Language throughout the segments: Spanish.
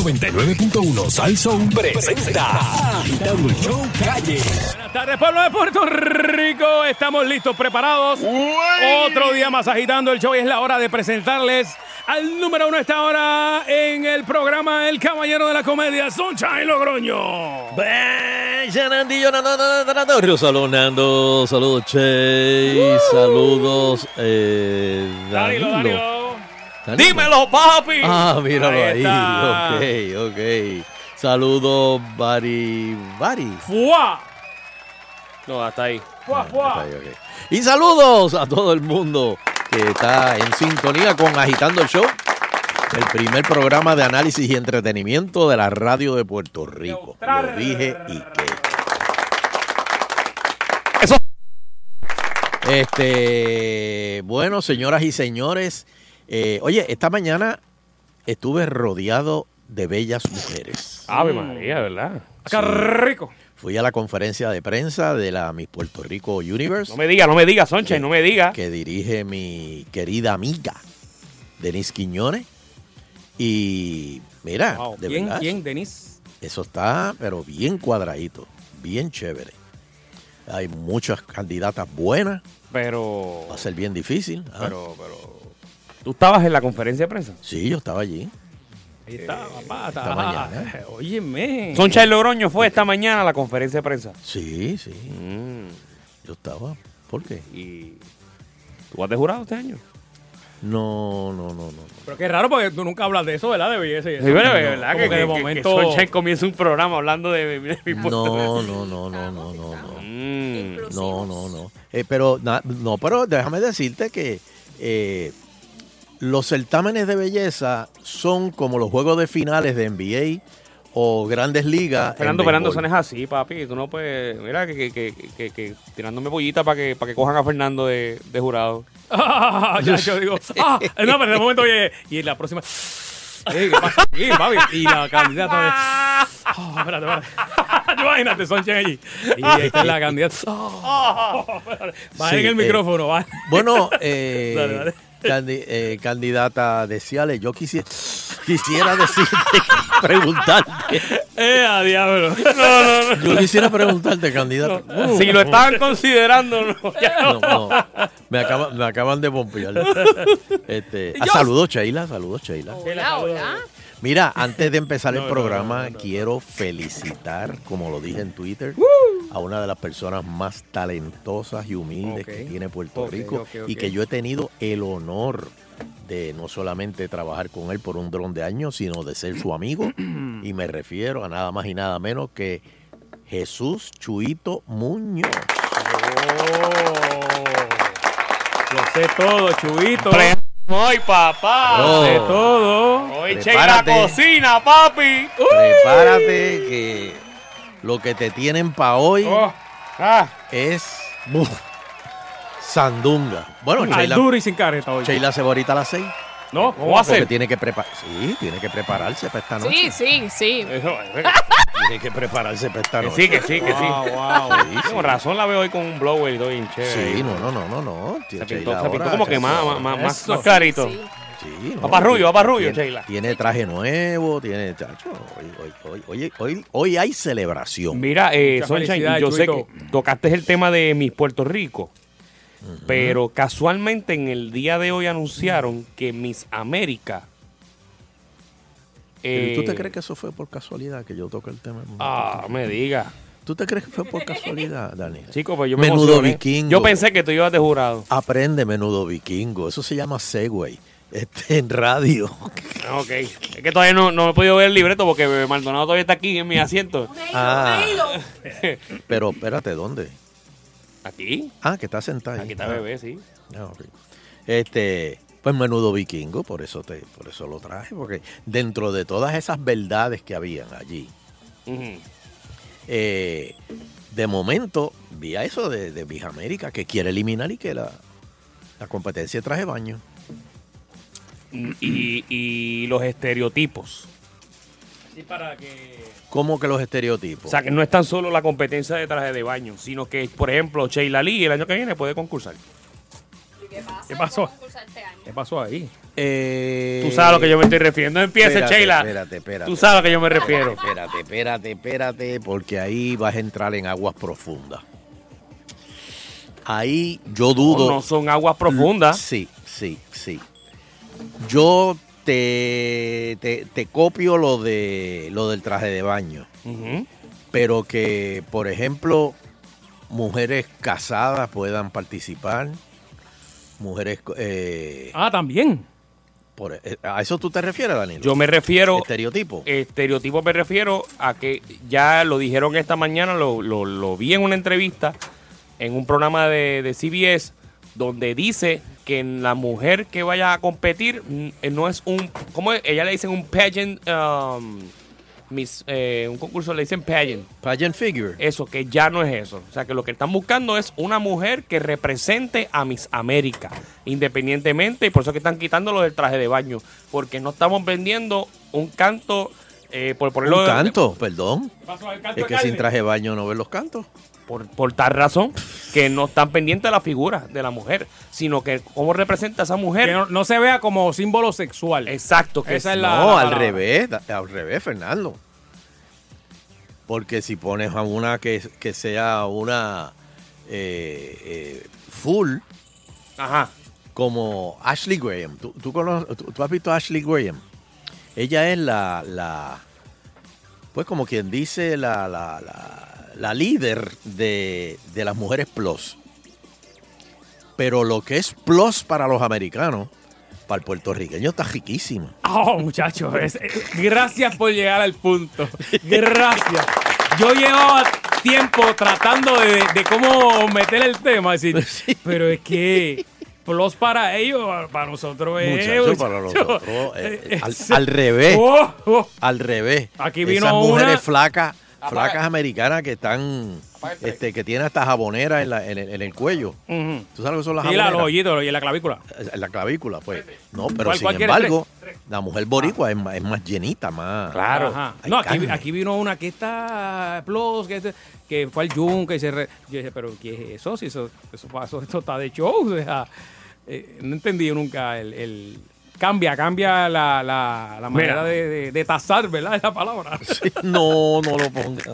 99.1 Sal Soul presenta Agitando el Show Calle. Buenas tardes, pueblo de Puerto Rico. Estamos listos, preparados. Otro día más agitando el show y es la hora de presentarles al número uno a esta hora en el programa El Caballero de la Comedia, Sunshine Logroño. Saludos Nando, saludos Chase, saludos eh, Danilo, Danilo. Danilo. Dímelo, papi. Ah, míralo Ahí ahí, ok, ok. Saludos Bari, Bari. ¡Fua! No, hasta ahí. ¡Fua, fua! Ok, ok. Y saludos a todo el mundo que está en sintonía con Agitando el Show, el primer programa de análisis y entretenimiento de la radio de Puerto Rico. Lo dije y qué. Eso. Este, bueno, señoras y señores, eh, oye, esta mañana estuve rodeado de bellas mujeres. Ave María, ¿verdad? ¡Qué rico! Fui a la conferencia de prensa de la Miss Puerto Rico Universe. No me diga, no me diga, Sonche, no me diga. que dirige mi querida amiga Denise Quiñones. Y mira, Wow. de ¿Quién, verdad, quién, Denis? eso está, pero bien cuadradito, bien chévere. Hay muchas candidatas buenas, Pero, va a ser bien difícil. ¿ah? pero, pero. ¿Tú estabas en la conferencia de prensa? Sí, yo estaba allí. Ahí está, papá. esta está- mañana. Óyeme. Soncha Logroño fue esta mañana a la conferencia de prensa. Sí, sí, Mm, yo estaba. ¿Por qué? Y. ¿Tú has de jurado este año? No, no, no, no. Pero qué raro porque tú nunca hablas de eso, ¿verdad? De belleza y eso. Sí, pero, ¿verdad? Como Que, que de momento- que comienza un programa hablando de, de mi puesto. No, no, no, no, no, no, no. Mm, No, no, no. Eh, pero na- no, pero déjame decirte que eh, los certámenes de belleza son como los juegos de finales de NBA o Grandes Ligas. Fernando, Fernando, eso no es así, papi. Tú no puedes. Mira, que, que, que, que, que tirándome pollita para que, para que cojan a Fernando de, de jurado. Ah, ya, yo digo, ah, no, pero de momento, oye, y en la próxima. ¿Qué pasa aquí, papi? Y la candidata de. Oh, espérate, espérate. Imagínate, Sonchen allí. Y ahí está la candidata. Oh, va Sí, en el eh, micrófono, va. Bueno, eh, Dale, dale. Candi- eh, candidata de Ciales, yo quisiera, quisiera decirte, preguntarte, Eh, a diablo. No, no, no. yo quisiera preguntarte, candidata. Uh, Si lo estaban considerando, no. ya. No, no, me, acaban, me acaban de bombear. Este, ah, saludos, Sheila, saludos, Sheila. Hola, hola. Mira, antes de empezar el No, programa, no, no, no. quiero felicitar, como lo dije en Twitter, a una de las personas más talentosas y humildes que tiene Puerto Rico y que yo he tenido el honor de no solamente trabajar con él por un dron de años, sino de ser su amigo. y me refiero a nada más y nada menos que Jesús Chuito Muñoz. Lo sé todo, chubito. Hoy, papá. Oh. Sé todo. Hoy Sheila Prepárate. cocina, papi. Prepárate que lo que te tienen para hoy Oh. Ah. es sandunga. Bueno, Al Sheila, duro y sin careta hoy. Sheila se va ahorita a las seis. No, ¿cómo va a Porque ser? tiene que preparar. Sí, tiene que prepararse para esta noche. Sí, sí, sí. Eso, eh, Tiene que prepararse para esta Que noche. sí, que sí, que sí. Wow, wow. Sí, sí. Con razón la veo hoy con un blower y todo bien chévere. Sí, no, no, no, no, no. Se pintó, se pintó como que más, más, más, más, clarito. Sí. Sí, no, Va pa' rubio, rubio, Sheila. Tiene traje nuevo, tiene. Chacho, hoy, hoy, hoy, hoy, hoy, hoy hay celebración. Mira, eh, felicidades, yo sé que tocaste el tema de Miss Puerto Rico, pero casualmente en el día de hoy anunciaron que Miss América. ¿Y ¿Tú te eh, crees que eso fue por casualidad que yo toque el tema? Ah, me diga. ¿Tú te crees que fue por casualidad, Daniel? Chico, pues yo me Menudo emocioné. vikingo. Yo pensé que tú ibas de jurado. Aprende menudo vikingo. Eso se llama Segway. Este, en radio. Ah, Ok. Es que todavía no, no he podido ver el libreto porque Maldonado todavía está aquí en mi asiento. Ah. Pero espérate, ¿dónde? ¿Aquí? Ah, que está sentado ahí. Aquí está Ah, Bebé, sí. ah, ok. Este, pues menudo vikingo, por eso te, por eso lo traje, porque dentro de todas esas verdades que habían allí, eh, de momento vi a eso de, de Vija América que quiere eliminar y que la, la competencia traje baño. y, y los estereotipos. Para que. ¿Cómo que los estereotipos? O sea, que no es tan solo la competencia de traje de baño, sino que, por ejemplo, Sheila Lee el año que viene puede concursar. ¿Qué pasa? ¿Qué pasó? Este año. ¿Qué pasó ahí? Eh, Tú sabes a lo que yo me estoy refiriendo. No empieces, espérate, Sheila. Espérate, espérate. Tú sabes a lo que yo me refiero. Espérate, espérate, espérate, porque ahí vas a entrar en aguas profundas. Ahí yo dudo. No, no son aguas profundas. Sí, sí, sí. Yo te, te, te copio lo de lo del traje de baño, pero que, por ejemplo, mujeres casadas puedan participar, mujeres eh, Ah, también. por- eh, a eso tú te refieres, Danilo. Yo me refiero. estereotipo. Estereotipo me refiero a que ya lo dijeron esta mañana, lo, lo- lo vi en una entrevista en un programa de, de CBS donde dice que la mujer que vaya a competir mm, eh, no es un, ¿cómo es? Ella le dicen un pageant, um, mis, eh, un concurso le dicen pageant. Pageant figure. Eso, que ya no es eso. O sea, que lo que están buscando es una mujer que represente a Miss América, independientemente, y por eso que están quitando lo del traje de baño, porque no estamos vendiendo un canto, eh, por ponerlo Un canto, perdón. Pasó el canto Es que sin traje de baño no ves los cantos. por, por tal razón, que no están pendientes de la figura de la mujer, sino que cómo representa a esa mujer. Que no, no se vea como símbolo sexual. Exacto, que Esa es- es la- no, la al revés, al revés, Fernando. Porque si pones a una que, que sea una eh, eh, full, Ajá. como Ashley Graham. ¿Tú, tú, cono- tú- tú has visto a Ashley Graham? Ella es la, la pues como quien dice, la, la, la, la líder de, de las mujeres plus. Pero lo que es plus para los americanos, para el puertorriqueño está riquísimo. Oh, muchachos, es- eh, gracias por llegar al punto. Gracias. Yo llevaba tiempo tratando de, de cómo meter el tema, decir, pero es que plus para ellos, para nosotros es Muchacho, para nosotros, eh, eh, al, es- al revés, Oh, oh. al revés. Aquí vino Esas mujeres una- flacas, Apaga. flacas americanas que están, este, que tienen hasta jaboneras en, la- en el, en el cuello. ¿Tú sabes lo que son las Y la, los jaboneras? hoyitos y la clavícula. En la clavícula, pues. No, pero ¿Cuál- sin embargo, la mujer boricua es, más, es más llenita, más. Claro. Ajá. No, aquí, vino una que está plus, que, fue al Yunque y se... re- yo dije, pero ¿qué es eso? Si eso, eso pasó, esto está de show. O sea, eh, no entendí nunca el... el- cambia, cambia la, la, la manera de, de, de tasar, ¿verdad? Esa palabra. Sí, no, no lo pongas.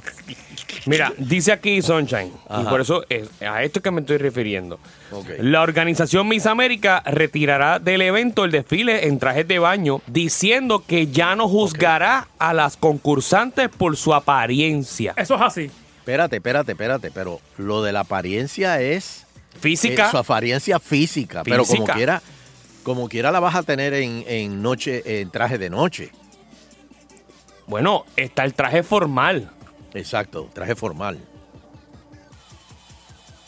Mira, dice aquí Sunshine, y por eso es a esto que me estoy refiriendo. La organización Miss América retirará del evento el desfile en trajes de baño, diciendo que ya no juzgará a las concursantes por su apariencia Eso es así. Espérate, espérate, espérate, pero lo de la apariencia es física. eh, su apariencia física, pero como Física. quiera, como quiera la vas a tener en, en noche, en traje de noche. Bueno, está el traje formal. Exacto, traje formal.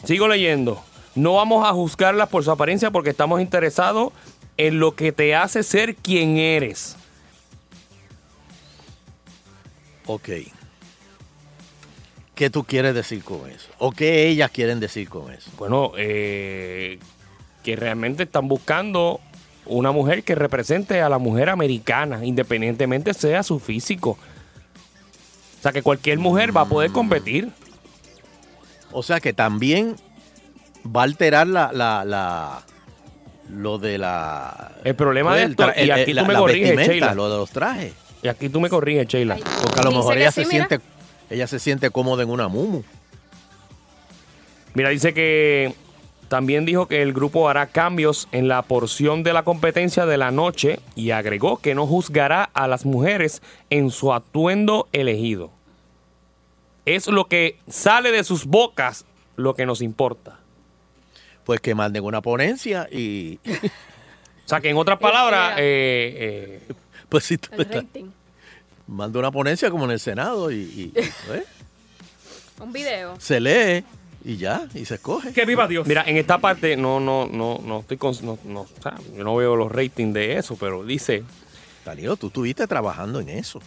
Sigo leyendo. No vamos a juzgarlas por su apariencia porque estamos interesados en lo que te hace ser quien eres. Ok. ¿Qué tú quieres decir con eso? ¿O qué ellas quieren decir con eso? Bueno, eh, que realmente están buscando una mujer que represente a la mujer americana, independientemente sea su físico. O sea, que cualquier mujer va a poder competir. O sea que también va a alterar la, la, la- lo de la... El problema de esto, y aquí el- tú la- me corriges, Sheila. Lo de los trajes. Y aquí tú me corriges, Sheila. Porque a lo mejor ella sí, se mira. siente ella se siente cómoda en una mumu. Mira, dice que también dijo que el grupo hará cambios en la porción de la competencia de la noche y agregó que no juzgará a las mujeres en su atuendo elegido. Es lo que sale de sus bocas lo que nos importa. Pues que manden una ponencia y O sea, que en otras palabras, eh, eh, pues si tú manda una ponencia como en el Senado y, y, ¿eh? Un video. se lee y ya, y se escoge. Que viva Dios. mira, en esta parte no, no, no, no estoy con, no, no, o sea, yo no veo los ratings de eso, pero dice, Danilo, tú estuviste trabajando en eso.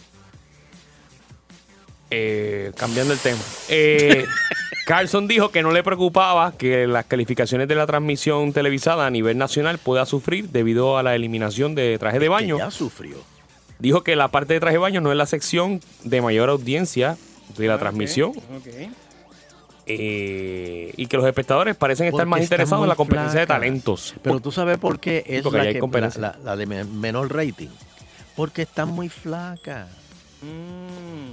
Eh, cambiando el tema. Eh, Carlson dijo que no le preocupaba que las calificaciones de la transmisión televisada a nivel nacional pueda sufrir debido a la eliminación de traje de Que baño. ya sufrió. Dijo que la parte de traje de baño no es la sección de mayor audiencia de la Ok, transmisión. ok. Eh, y que los espectadores parecen estar Porque más interesados en la competencia de talentos. Pero tú sabes por qué es porque la, que- la- la de me- menor rating. Porque están muy flacas. Mm.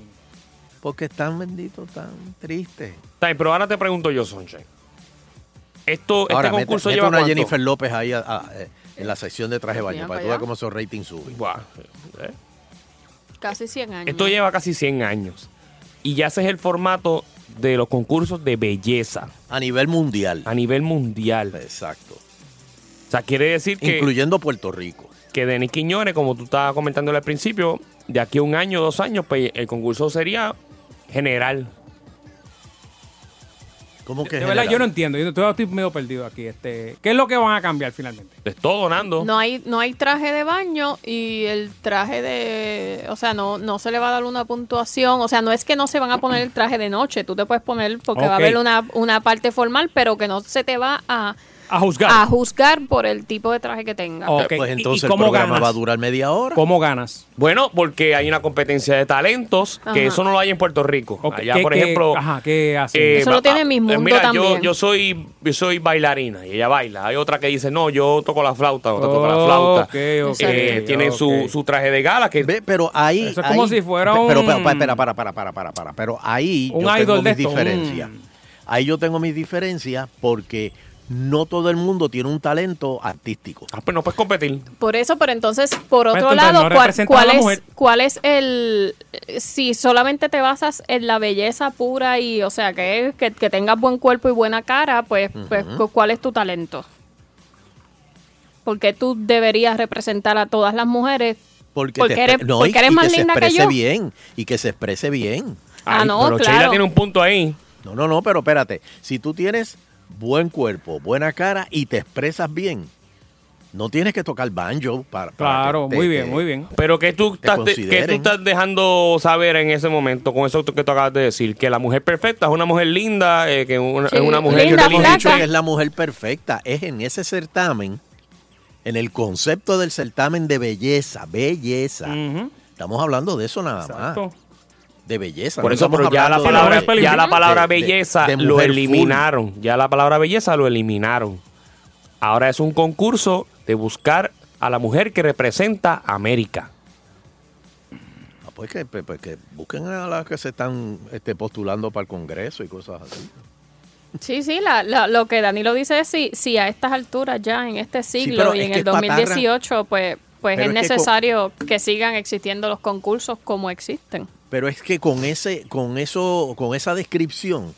Porque están benditos tan tristes. Pero ahora te pregunto yo, Sunshine. Esto, Ahora, este mete, concurso mete lleva una cuánto? Jennifer López ahí a- a- eh, en la sección de traje de baño para que tú veas cómo esos ratings suben. Buah, eh. Casi 100 años. Esto lleva casi 100 años. Y ya ese es el formato de los concursos de belleza A nivel mundial. a nivel mundial. Exacto. O sea, quiere decir que, Incluyendo Puerto Rico. que Denis Quiñones, como tú estabas comentando al principio, de aquí a un año, dos años, pues el concurso sería general. ¿Cómo que De verdad, general? yo no entiendo. Yo todavía estoy medio perdido aquí. Este, ¿Qué es lo que van a cambiar finalmente? Te estoy donando. No hay, no hay traje de baño y el traje de... O sea, no, no se le va a dar una puntuación. O sea, no es que no se van a poner el traje de noche. Tú te puedes poner porque va a haber una, una parte formal, pero que no se te va a, A juzgar. a juzgar por el tipo de traje que tenga. Ok. Pues ¿Y- entonces y el cómo programa ganas? va a durar media hora. ¿Cómo ganas? Bueno, porque hay una competencia de talentos, que eso no lo hay en Puerto Rico. Allá, ¿qué- por qué- ejemplo, Ajá, ¿qué hacen? Eh, Eso lo tiene Miss eh, Mundo mira, Yo, también. yo soy yo soy bailarina y ella baila. Hay otra que dice, no, yo toco la flauta, otra toca la flauta. Ok, ok, Eh, tienen su, su traje de gala que Ve, pero ahí. Eso es como ahí- si fuera Pero, un- pero, pa- espera, para, para, para, para, para. Pero ahí Un yo tengo mis esto, diferencias. Ahí yo tengo mis diferencias porque no todo el mundo tiene un talento artístico. ah, pues no puedes competir. Por eso, pero entonces, por Pues otro entonces lado, no ¿cuál, es. ¿cuál es el... Si solamente te basas en la belleza pura y, o sea, que, que, que tengas buen cuerpo y buena cara, pues, pues cu- ¿cuál es tu talento? Porque tú deberías representar a todas las mujeres. Porque, Porque te- eres- no, porque y- eres y más que se linda que exprese yo. bien. Y que se exprese bien. Ah, no, pero claro. Sheila tiene un punto ahí. No, no, no, pero espérate. Si tú tienes buen cuerpo, buena cara y te expresas bien, no tienes que tocar banjo para. para Claro, que te- muy bien, te- muy bien. Pero que tú, Te estás de- que tú estás dejando saber en ese momento con eso que tú acabas de decir, que la mujer perfecta es una mujer linda, eh, que una- Sí, es una mujer Yo linda, no hemos flaca. dicho que es la mujer perfecta. Es en ese certamen, en el concepto del certamen de belleza, belleza. Estamos hablando de eso nada más. De belleza. Por no eso, pero ya la de- palabra, ya la palabra de- belleza de lo full. eliminaron. Ya la palabra belleza lo eliminaron. Ahora es un concurso de buscar a la mujer que representa a América. Ah, pues, que, pues, pues que busquen a las que se están este, postulando para el Congreso y cosas así. Sí, sí, la, la- lo que Danilo dice es si, si a estas alturas ya, en este siglo y es en el es patarra. 2018, pues, pues Pero es es que con- necesario que sigan existiendo los concursos como existen. Pero es que con ese, con eso, con esa descripción,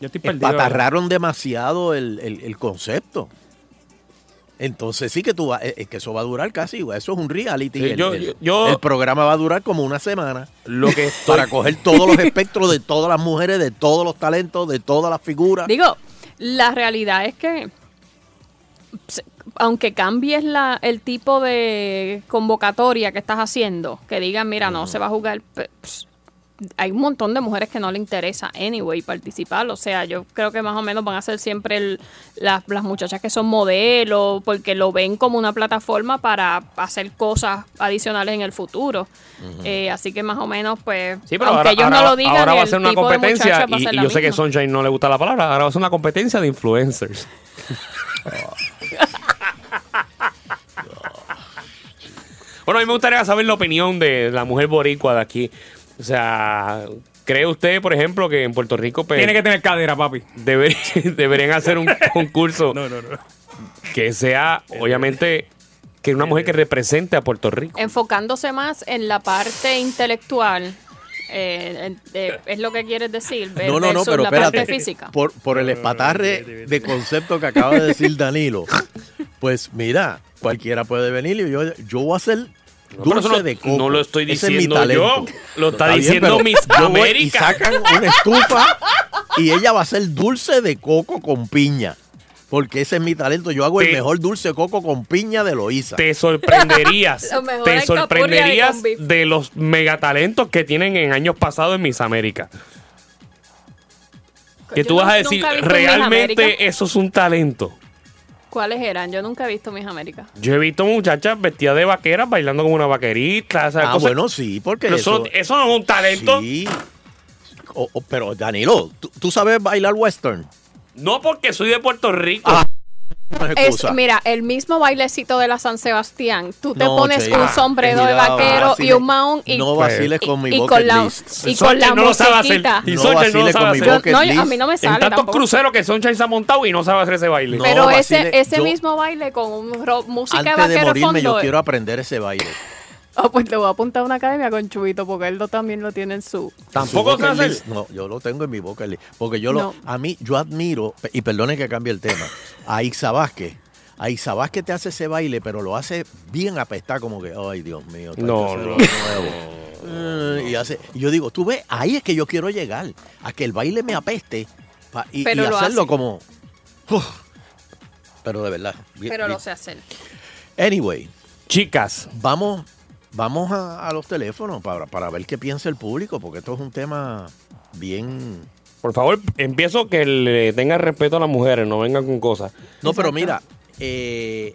Yo estoy perdido. espatarraron demasiado el, el- el concepto. Entonces sí que tú vas, es que eso va a durar casi, eso es un reality. Sí, el, yo- el- yo- yo- el programa va a durar como una semana Lo que estoy, para coger todos los espectros de todas las mujeres, de todos los talentos, de todas las figuras. Digo, la realidad es que aunque cambies la, el tipo de convocatoria que estás haciendo, que digan, mira, no se va a jugar, ps, hay un montón de mujeres que no le interesa anyway participar, o sea, yo creo que más o menos van a ser siempre el- las, las muchachas que son modelos, porque lo ven como una plataforma para hacer cosas adicionales en el futuro. Eh, así que más o menos, pues, Sí, pero aunque ahora, ellos ahora- no lo digan, ahora va a ser una competencia, y, yo sé que. Sunshine no le gusta la palabra, ahora va a ser una competencia de influencers. bueno, a mí me gustaría saber la opinión de la mujer boricua de aquí. O sea, ¿cree usted, por ejemplo, que en Puerto Rico pues, Tiene que tener cadera, papi. deber- deberían hacer un concurso No, no, no. que sea, obviamente, que una mujer que represente a Puerto Rico? enfocándose más en la parte intelectual, eh, eh, es lo que quieres decir, ver- No, no, no, pero la espérate. parte física. Por, por el espatarre de concepto que acaba de decir Danilo. Pues mira, cualquiera puede venir y yo, yo voy a hacer No, dulce no- de coco. no lo estoy Ese es mi diciendo yo, lo está bien, diciendo pero Miss América. Y sacan una estufa y ella va a hacer dulce de coco con piña. Porque ese es mi talento. Yo hago el mejor dulce de coco con piña de Loíza. te sorprenderías, te de sorprenderías beef. de los megatalentos que tienen en años pasados en Miss América. Que Yo tú vas a decir, realmente eso es un talento. ¿Cuáles eran? Yo nunca he visto Mis Américas. Yo he visto muchachas vestidas de vaqueras bailando como una vaquerita. o sea, ah, cosas- bueno, sí, porque pero eso, eso, eso no es un talento. Sí. o- o- pero Danilo, ¿tú, tú sabes bailar western? No porque soy de Puerto Rico. Ah, es mira, el mismo bailecito de la San Sebastián. Tú te No, pones Sheila, un sombrero de vaquero y vacile- un maón y, No vaciles con mi y bucket con la, list. y con la no lo sabe hacer. musiquita. Y No Sonchen no lo vaciles sabe con mi hacer. Yo- bucket no, a mí no me En sale tantos tampoco. cruceros que Sunshine se ha montado y no sabe hacer ese baile. No, Pero vacile, ese, ese yo- mismo baile con un ro- música de Antes de vaquero morirme, yo fondo. quiero aprender ese baile. Ah, pues le voy a apuntar a una academia con Chubito porque él lo- también lo tiene en su. Tampoco hacer. list, No, yo lo tengo en mi list. Porque yo lo, No. a mí, yo admiro, y perdone que cambie el tema, a Ixa Vázquez. A Ixa Vázquez te hace ese baile, pero lo hace bien apestar, como que, ay, Dios mío, No, no. de nuevo. Eh, Y, hace, y yo digo, tú ves, ahí es que yo quiero llegar, a que el baile me apeste pa- y, Pero y lo hacerlo hace. como. uf. pero de verdad. bien- Pero bien. lo sé hacer. Anyway, Chicas, vamos, vamos a, a los teléfonos para, para ver qué piensa el público, porque esto es un tema bien. por favor, empiezo que le tengan respeto a las mujeres, no vengan con cosas. No, pero mira, eh,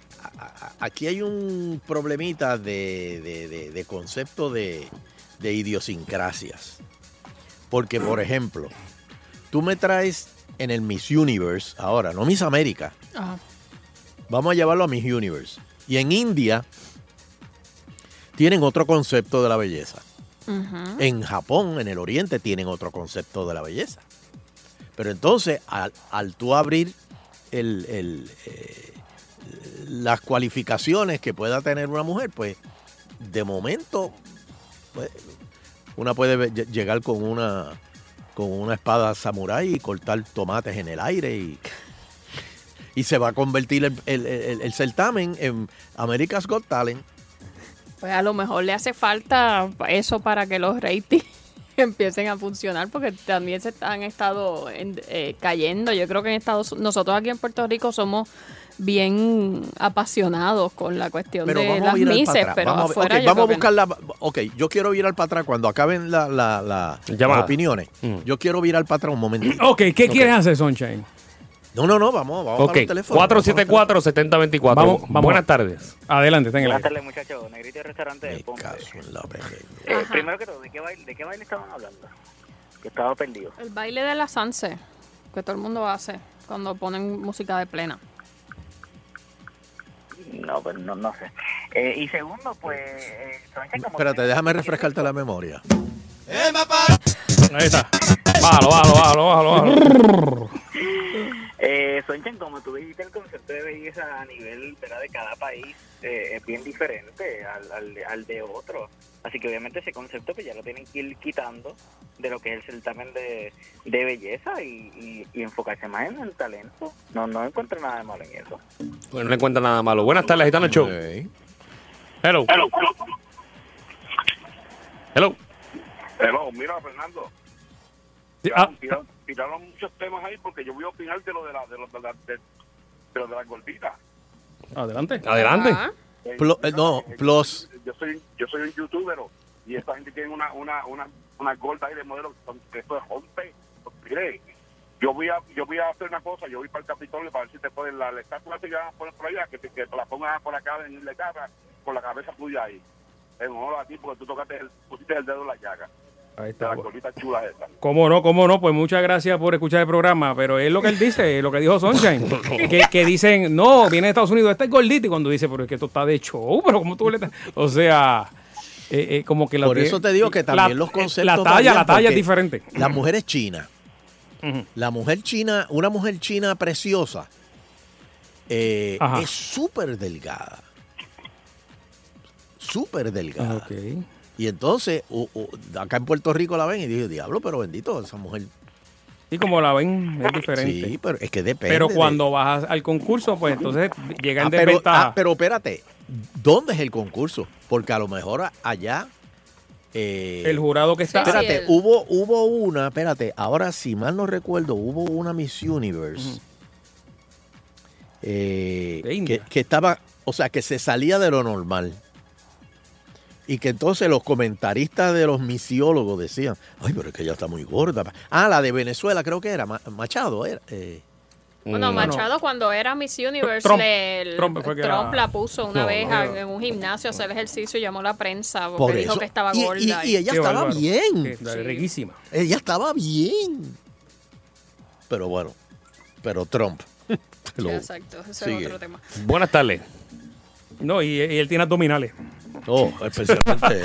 aquí hay un problemita de, de- de- de concepto de, de idiosincrasias. Porque, por ejemplo, tú me traes en el Miss Universe, ahora, no Miss América, Ajá. vamos a llevarlo a Miss Universe. Y en India tienen otro concepto de la belleza. En Japón, en el Oriente, tienen otro concepto de la belleza. Pero entonces, al, al tú abrir el- el, eh, las cualificaciones que pueda tener una mujer, pues de momento pues, una puede llegar con una con una espada samurái y cortar tomates en el aire y, y se va a convertir el, el- el- el certamen en America's Got Talent. Pues a lo mejor le hace falta eso para que los ratings empiecen a funcionar, porque también se han estado en- eh, cayendo. Yo creo que en Estados nosotros aquí en Puerto Rico somos bien apasionados con la cuestión Pero de vamos las a mises, pero vamos a, afuera ok, yo vamos a buscar la. Ok, yo quiero virar para atrás cuando acaben la, la- la- Llamada. las opiniones. Mm. Yo quiero virar para atrás un momentito. Ok, ¿qué quieres hacer, Sunshine? No, no, no, vamos, vamos Ok, para los teléfonos. vamos para los 474-7024. Vamos, vamos. Buenas tardes. Adelante, está en el Buenas tardes, muchachos. Negrito de restaurante de teléfonos. Me Ponce. caso en la pequeña. Eh, primero que todo, ¿de qué, baile, ¿de qué baile estaban hablando? Que estaba perdido. El baile de la Sanse, que todo el mundo hace cuando ponen música de plena. No, pues no, no sé. Eh, y segundo, pues... Eh, Sánchez como Espérate, que- déjame refrescarte la memoria. Ahí está. Bájalo, bájalo, bájalo, bájalo. bájalo. Eh, Sonchen, como tú dijiste, el concepto de belleza a nivel ¿verdad? de cada país eh, es bien diferente al, al, al de otro. Así que obviamente ese concepto pues ya lo tienen que ir quitando de lo que es el certamen de, de belleza y, y, y enfocarse más en el talento. No, no encuentro nada de malo en eso. Bueno, no encuentra nada malo. Buenas tardes, Gitano Show. Ok. Hello. Hello. Hello, mira, Fernando, Sí, ah, tiraron, muchos temas ahí porque yo voy a opinar de lo de la de lo de, la, de, de lo de las gorditas. adelante. Adelante. Ajá. Eh, eh, no, eh, plus. Yo soy yo soy un youtuber y esta gente tiene una una una una gorda ahí de modelo que esto es rompe. Mire, yo voy a yo voy a hacer una cosa, yo voy para el Capitolio para ver si te ponen la, la estatua que van a poner por allá, que, te- que te la pongas por acá en la cara con la cabeza tuya ahí. En honor a ti porque tú tocaste el, pusiste el dedo en la llaga. Ahí De está. las gorditas chulas estas. ¿Cómo no? ¿Cómo no? Pues muchas gracias por escuchar el programa, pero es lo que él dice, lo que dijo Sunshine, que, que dicen, no, viene de Estados Unidos, este es gordito, y cuando dice, pero es que esto está de show, pero como tú le estás... O sea, eh, eh, como que... lo Por eso te digo que también la- los conceptos. La talla, la talla es diferente. La mujer es china. La mujer china, una mujer china preciosa, eh, es súper delgada. Súper delgada. Ok. Y entonces, u- u- acá en Puerto Rico la ven y dije, diablo, pero bendito, esa mujer. Y como la ven, es diferente. Sí, pero es que depende. pero de- cuando vas al concurso, pues entonces llega en Ah, pero, desventaja. ah, pero espérate, ¿dónde es el concurso? Porque a lo mejor allá. eh, el jurado que está... Sí, sí. Espérate, el- hubo, hubo una, espérate, ahora si mal no recuerdo, hubo una Miss Universe eh, De que estaba, o sea, que se salía de lo normal. Y que entonces los comentaristas de los misiólogos decían, ay, pero es que ella está muy gorda. Ah, la de Venezuela creo que era, Ma- Machado era. eh, Bueno. Machado cuando era Miss Universe, Trump. le- Trump fue que Trump era- la puso una No, vez no, en un gimnasio a hacer ejercicio y llamó a la prensa porque Por dijo que estaba Y- y- gorda. y ella estaba bárbaro. bien. Qué- Riquísima. Ella estaba bien. Pero bueno, pero Trump. Sí, exacto, ese es otro tema. Buenas tardes. No, y, y él tiene abdominales. Oh, especialmente.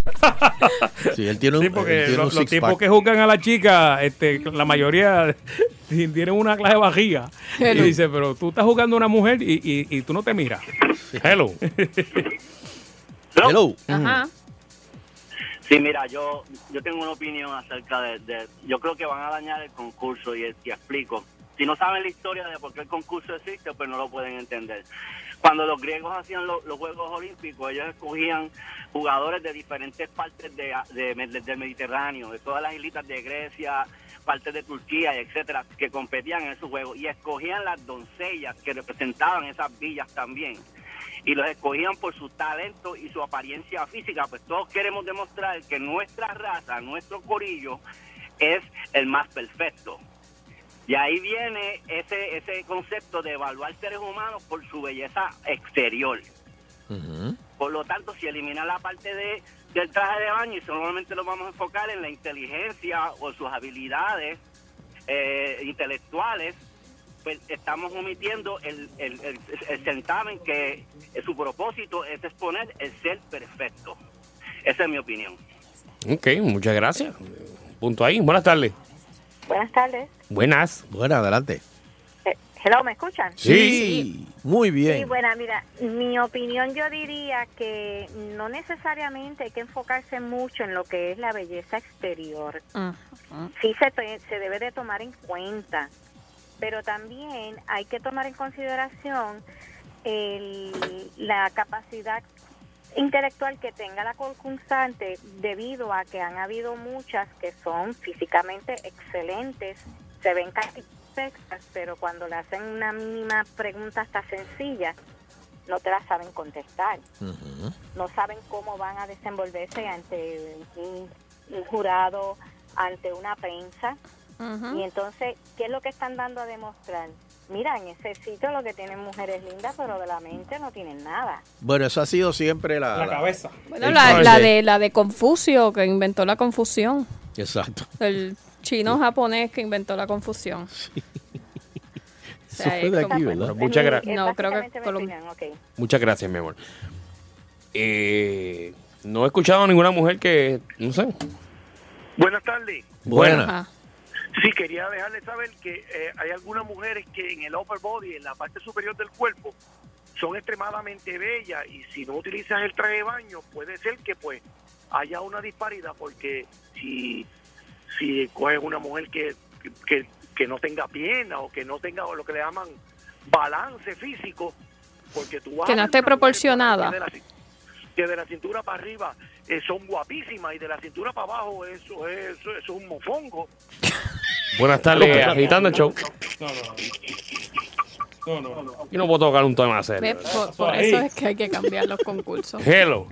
sí, él tiene un, Sí, él porque tiene lo- un los, tipos que juzgan a la chica, este, la mayoría tienen una clase de vajilla. Y dice, pero tú estás jugando a una mujer y, y, y tú no te miras. Hello. Hello. Ajá. Sí, mira, yo yo tengo una opinión acerca de, de- Yo creo que van a dañar el concurso y, y explico. Si no saben la historia de por qué el concurso existe, pues no lo pueden entender. Cuando los griegos hacían lo- los Juegos Olímpicos, ellos escogían jugadores de diferentes partes de- del Mediterráneo, de todas las islitas de Grecia, partes de Turquía, etcétera, que competían en esos juegos. Y escogían las doncellas que representaban esas villas también. Y los escogían por su talento y su apariencia física, pues todos queremos demostrar que nuestra raza, nuestro corillo, es el más perfecto. Y ahí viene ese, ese concepto de evaluar seres humanos por su belleza exterior. Por lo tanto, si elimina la parte de, del traje de baño y solamente lo vamos a enfocar en la inteligencia o sus habilidades eh, intelectuales, pues estamos omitiendo el, el, el, el certamen que su propósito es exponer el ser perfecto. Esa es mi opinión. Ok, muchas gracias. Punto ahí. Buenas tardes. Buenas tardes. Buenas. Bueno, adelante. Eh, hello, ¿me escuchan? Sí, muy Sí, bien. bueno, mira, mi opinión yo diría que no necesariamente hay que enfocarse mucho en lo que es la belleza exterior. Sí se, te- se debe de tomar en cuenta, pero también hay que tomar en consideración el- la capacidad intelectual que tenga la concursante debido a que han habido muchas que son físicamente excelentes, se ven casi perfectas, pero cuando le hacen una mínima pregunta hasta sencilla, no te la saben contestar no saben cómo van a desenvolverse ante un, un jurado, ante una prensa. Y entonces, ¿qué es lo que están dando a demostrar? Mira, en ese sitio lo que tienen mujeres lindas, pero de la mente no tienen nada. Bueno, eso ha sido siempre la... La la- cabeza. Bueno, la, de la de Confucio que inventó la confusión. Exacto. El chino japonés que inventó la confusión. Sea, fue de aquí, ¿verdad? Bueno, muchas gracias. No, creo que Colom-. Muchas gracias, mi amor. Eh, no he escuchado a ninguna mujer que, no sé. Buenas tardes. Buena. Ajá. Sí, quería dejarle saber que eh, hay algunas mujeres que en el upper body, en la parte superior del cuerpo, son extremadamente bellas y si no utilizas el traje de baño puede ser que pues haya una disparidad porque si si coges una mujer que, que, que no tenga pierna o que no tenga lo que le llaman balance físico, porque tú vas Que no esté proporcionada. que de la que de la cintura para arriba eh, son guapísimas y de la cintura para abajo eso es, eso, es un mofongo. Buenas tardes, agitando el show. No, no. No, no. no. Yo no puedo tocar un tema serio. Por, eso es que hay que cambiar los concursos. Hello.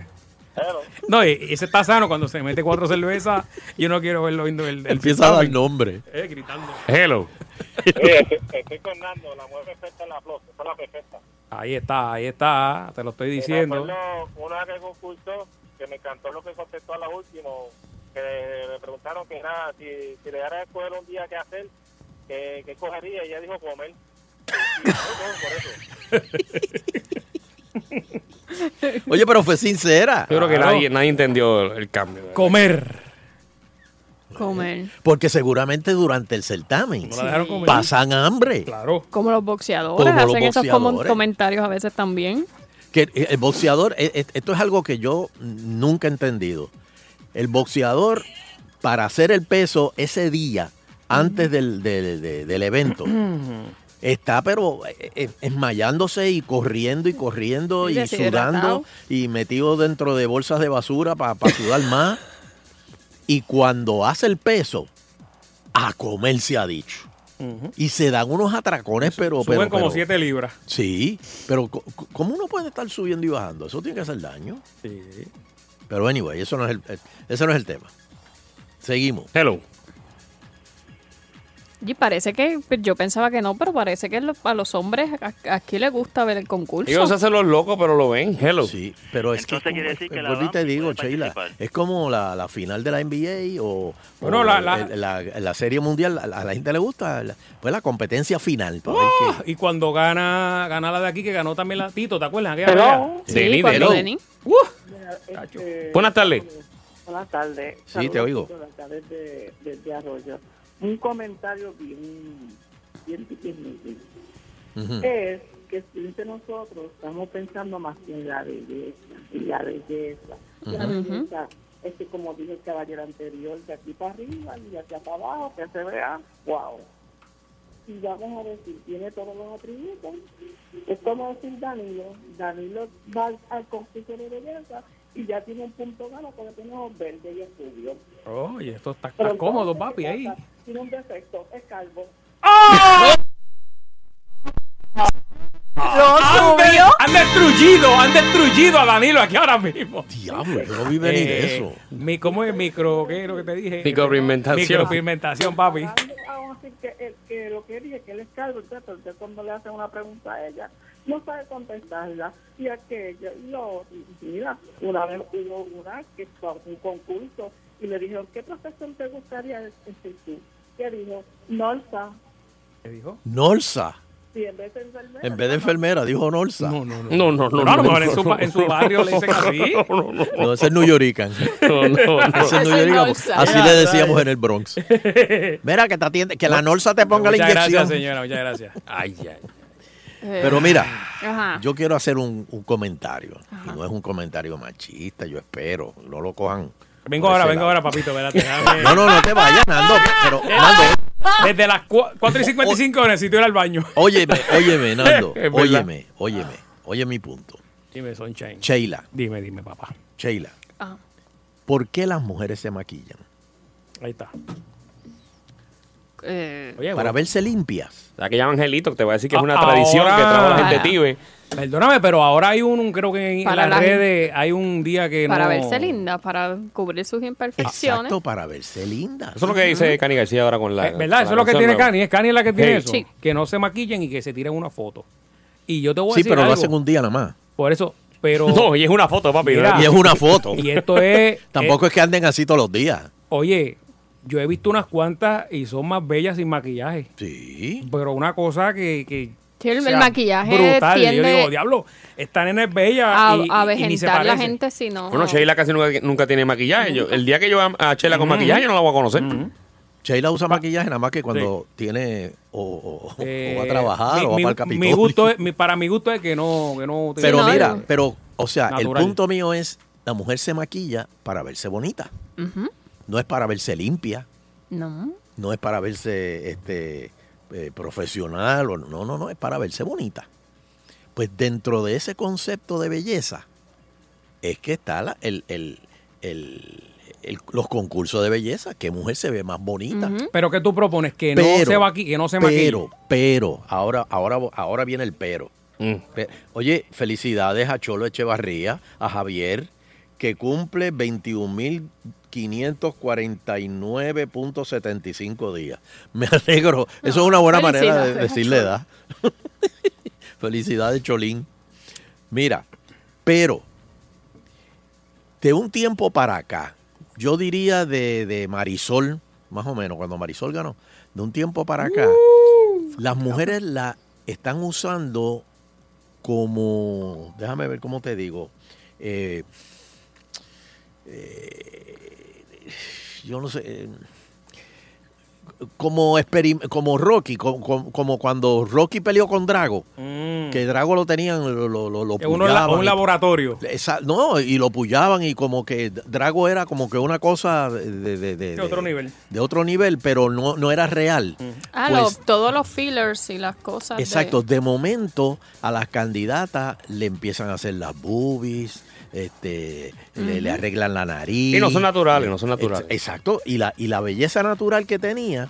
No, ese está sano cuando se mete cuatro cervezas. Yo no quiero verlo viendo el, el Empieza a dar nombre. Eh, gritando. Hello. estoy con Nando, la mujer perfecta en la flor, fue la perfecta. Ahí está, ahí está. Te lo estoy diciendo. una vez que concurso, que me encantó lo que contestó a la última, que le preguntaron que era, si, si le diera a escoger un día qué hacer, que, que cogería, y ella dijo comer. Y, no, por eso. Oye, pero fue sincera. Yo creo que Claro. nadie, nadie entendió el cambio. Comer. Comer. Porque seguramente durante el certamen pasan hambre. Claro. Como los boxeadores Como los hacen esos como- boxeadores. comentarios a veces también. Que el boxeador, e- e- esto es algo que yo nunca he entendido. El boxeador, para hacer el peso ese día, antes del, del- de- del evento, está pero eh, eh, esmayándose y corriendo y corriendo Y sudando y metido dentro de bolsas de basura para sudar más. Y cuando hace el peso, a comer se ha dicho. Y se dan unos atracones, pero... Suben pero, como pero- 7 libras. Sí, pero ¿cómo uno puede estar subiendo y bajando? Eso tiene que hacer daño. Sí. Pero anyway, eso no es el, eh, ese no es el tema. Seguimos. Hello. Y parece que, pues, yo pensaba que no, pero parece que lo- a los hombres aquí les gusta ver el concurso. Ellos se hacen los locos, pero lo ven. Hello. Sí, pero es Entonces que, quiere como- decir que la te digo, Sheila, es como la, la final de la NBA o, Bueno, o la- la- el- la, la serie mundial, a la, gente le gusta, la- pues la competencia final. para ver Ah, Y cuando gana, gana la de aquí, que ganó también la Tito, ¿te acuerdas? Aquella. Sí, Denis, cuando hello. Denis- Este, Buenas tardes. Buenas tardes. Sí, te Saludos, oigo. chicos, de acá Desde, desde Arroyo. Un comentario bien, bien Ujú. Es que siempre nosotros estamos pensando más en la belleza, y la belleza. La belleza es que, como dijo el caballero anterior, de aquí para arriba y de aquí para abajo, que se vea, wow. Y vamos a decir, tiene todos los atributos. Es como decir Danilo, Danilo va al, al concurso de belleza y ya tiene un punto gano porque tiene ojos verdes y estudio. Oye, esto está, está cómodo, papi, ¿qué ahí. pasa? Tiene un defecto, es calvo. Lo Han, de- subió. han destruido, han destruido a Danilo aquí ahora mismo. Diablo, yo no vi venir Eh, eso. Mi, ¿Cómo es micro? ¿Qué es lo que te dije? Micropigmentación. Micropigmentación, papi. Vamos a decir que, el- que lo que dije, que él es calvo, entonces, cuando le hacen una pregunta a ella, no sabe contestarla. Y aquello, y lo, y mira, una vez hubo una que fue a un concurso y le dijeron, ¿qué profesión te gustaría ser tú? Que dijo, Norsa. ¿Qué dijo? Norsa. Sí, en vez de enfermera. En vez de enfermera, dijo Norsa. No, no, no. No, no, no. En su, en su barrio le dicen así. No, no, no. No, ese es New Yorican. No, no, no. Ese es New Yorican. Así le decíamos en el Bronx. Mira, que te atiende, que la Norsa te ponga la Muchas inyección. gracias, señora, muchas gracias. Ay, ay. Eh, Pero mira, Ajá. yo quiero hacer un, un comentario. Y no es un comentario machista, yo espero. No lo cojan. Vengo ahora, vengo lado. ahora, papito, espérate. No, no, no te vayas, Nando. Pero, Nando, Desde las 4 y 55 necesito ir al baño. óyeme, óyeme, Nando. Óyeme, óyeme. Oye mi punto. Dime, Sunshine. Sheila, Dime, dime, papá. Sheila. Ah. ¿Por qué las mujeres se maquillan? Ahí está. Eh, Oye, Para verse limpias. La que llama Angelito, que te voy a decir que es una Ahora- tradición que trae la gente tibe. perdóname, pero ahora hay un, creo que en Para las la- redes hay un día que para no... verse linda, para cubrir sus imperfecciones. Exacto, para verse lindas. Eso es lo que dice Cani García ahora con la. Eh, ¿Verdad? Eso la es lo que tiene. Cani. Es Cani la que tiene Sí. eso. Sí. Que no se maquillen y que se tiren una foto. Y yo te voy a Sí, decir pero lo algo. hacen un día nada más. Por eso, pero... No, y es una foto, papi. Mira. Y es una foto. Y esto es... Tampoco eh, es que anden así todos los días. Oye, yo he visto unas cuantas y son más bellas sin maquillaje. Sí. Pero una cosa que... que Sí, el, sea, el maquillaje brutal. Y Yo digo, diablo, esta nena es bella a, y, a y- y ni se la gente si no. Bueno, Sheila casi nunca, nunca tiene maquillaje. Yo- el día que yo a, a Sheila con maquillaje, yo no la voy a conocer. Sheila usa maquillaje nada más que cuando tiene o, o- o Eh, va a trabajar mi- o va mi- para el Capitolio. mi gusto es- mi- para mi gusto es que no... Que no Pero mira, no. pero, o sea, Natural. el punto mío es, la mujer se maquilla para verse bonita. Ujú. No es para verse limpia, No. no es para verse este eh, profesional, o, no, no, no, es para verse bonita. Pues dentro de ese concepto de belleza es que está la- el, el- el- el- los concursos de belleza, qué mujer se ve más bonita. Pero que tú propones que no Pero, se va aquí, que no se maquille. Pero, pero, ahora, ahora, ahora viene el pero. Mm. Pe- Oye, felicidades a Cholo Echevarría, a Javier, que cumple 21.549.75 días. Me alegro. Eso es una buena manera de decirle edad. felicidades, Cholín. Mira, pero de un tiempo para acá, yo diría de, de Marisol, más o menos, cuando Marisol ganó, de un tiempo para acá, las mujeres la están usando como, déjame ver cómo te digo, eh, eh, yo no sé, eh, como, como Rocky, como, como- cuando Rocky peleó con Drago, Mm. que Drago lo tenían, lo, lo, lo, lo Que uno es la- pullaban un laboratorio. Esa- no, y lo pullaban y como que Drago era como que una cosa de, de- de- de- De otro nivel. de otro nivel, pero no, no era real. Ah, Pues, lo- todos los fillers y las cosas. de- Exacto, de momento a las candidatas le empiezan a hacer las boobies, este, le, le arreglan la nariz. Y no son naturales, no son naturales. Exacto, y la, y la belleza natural que tenía,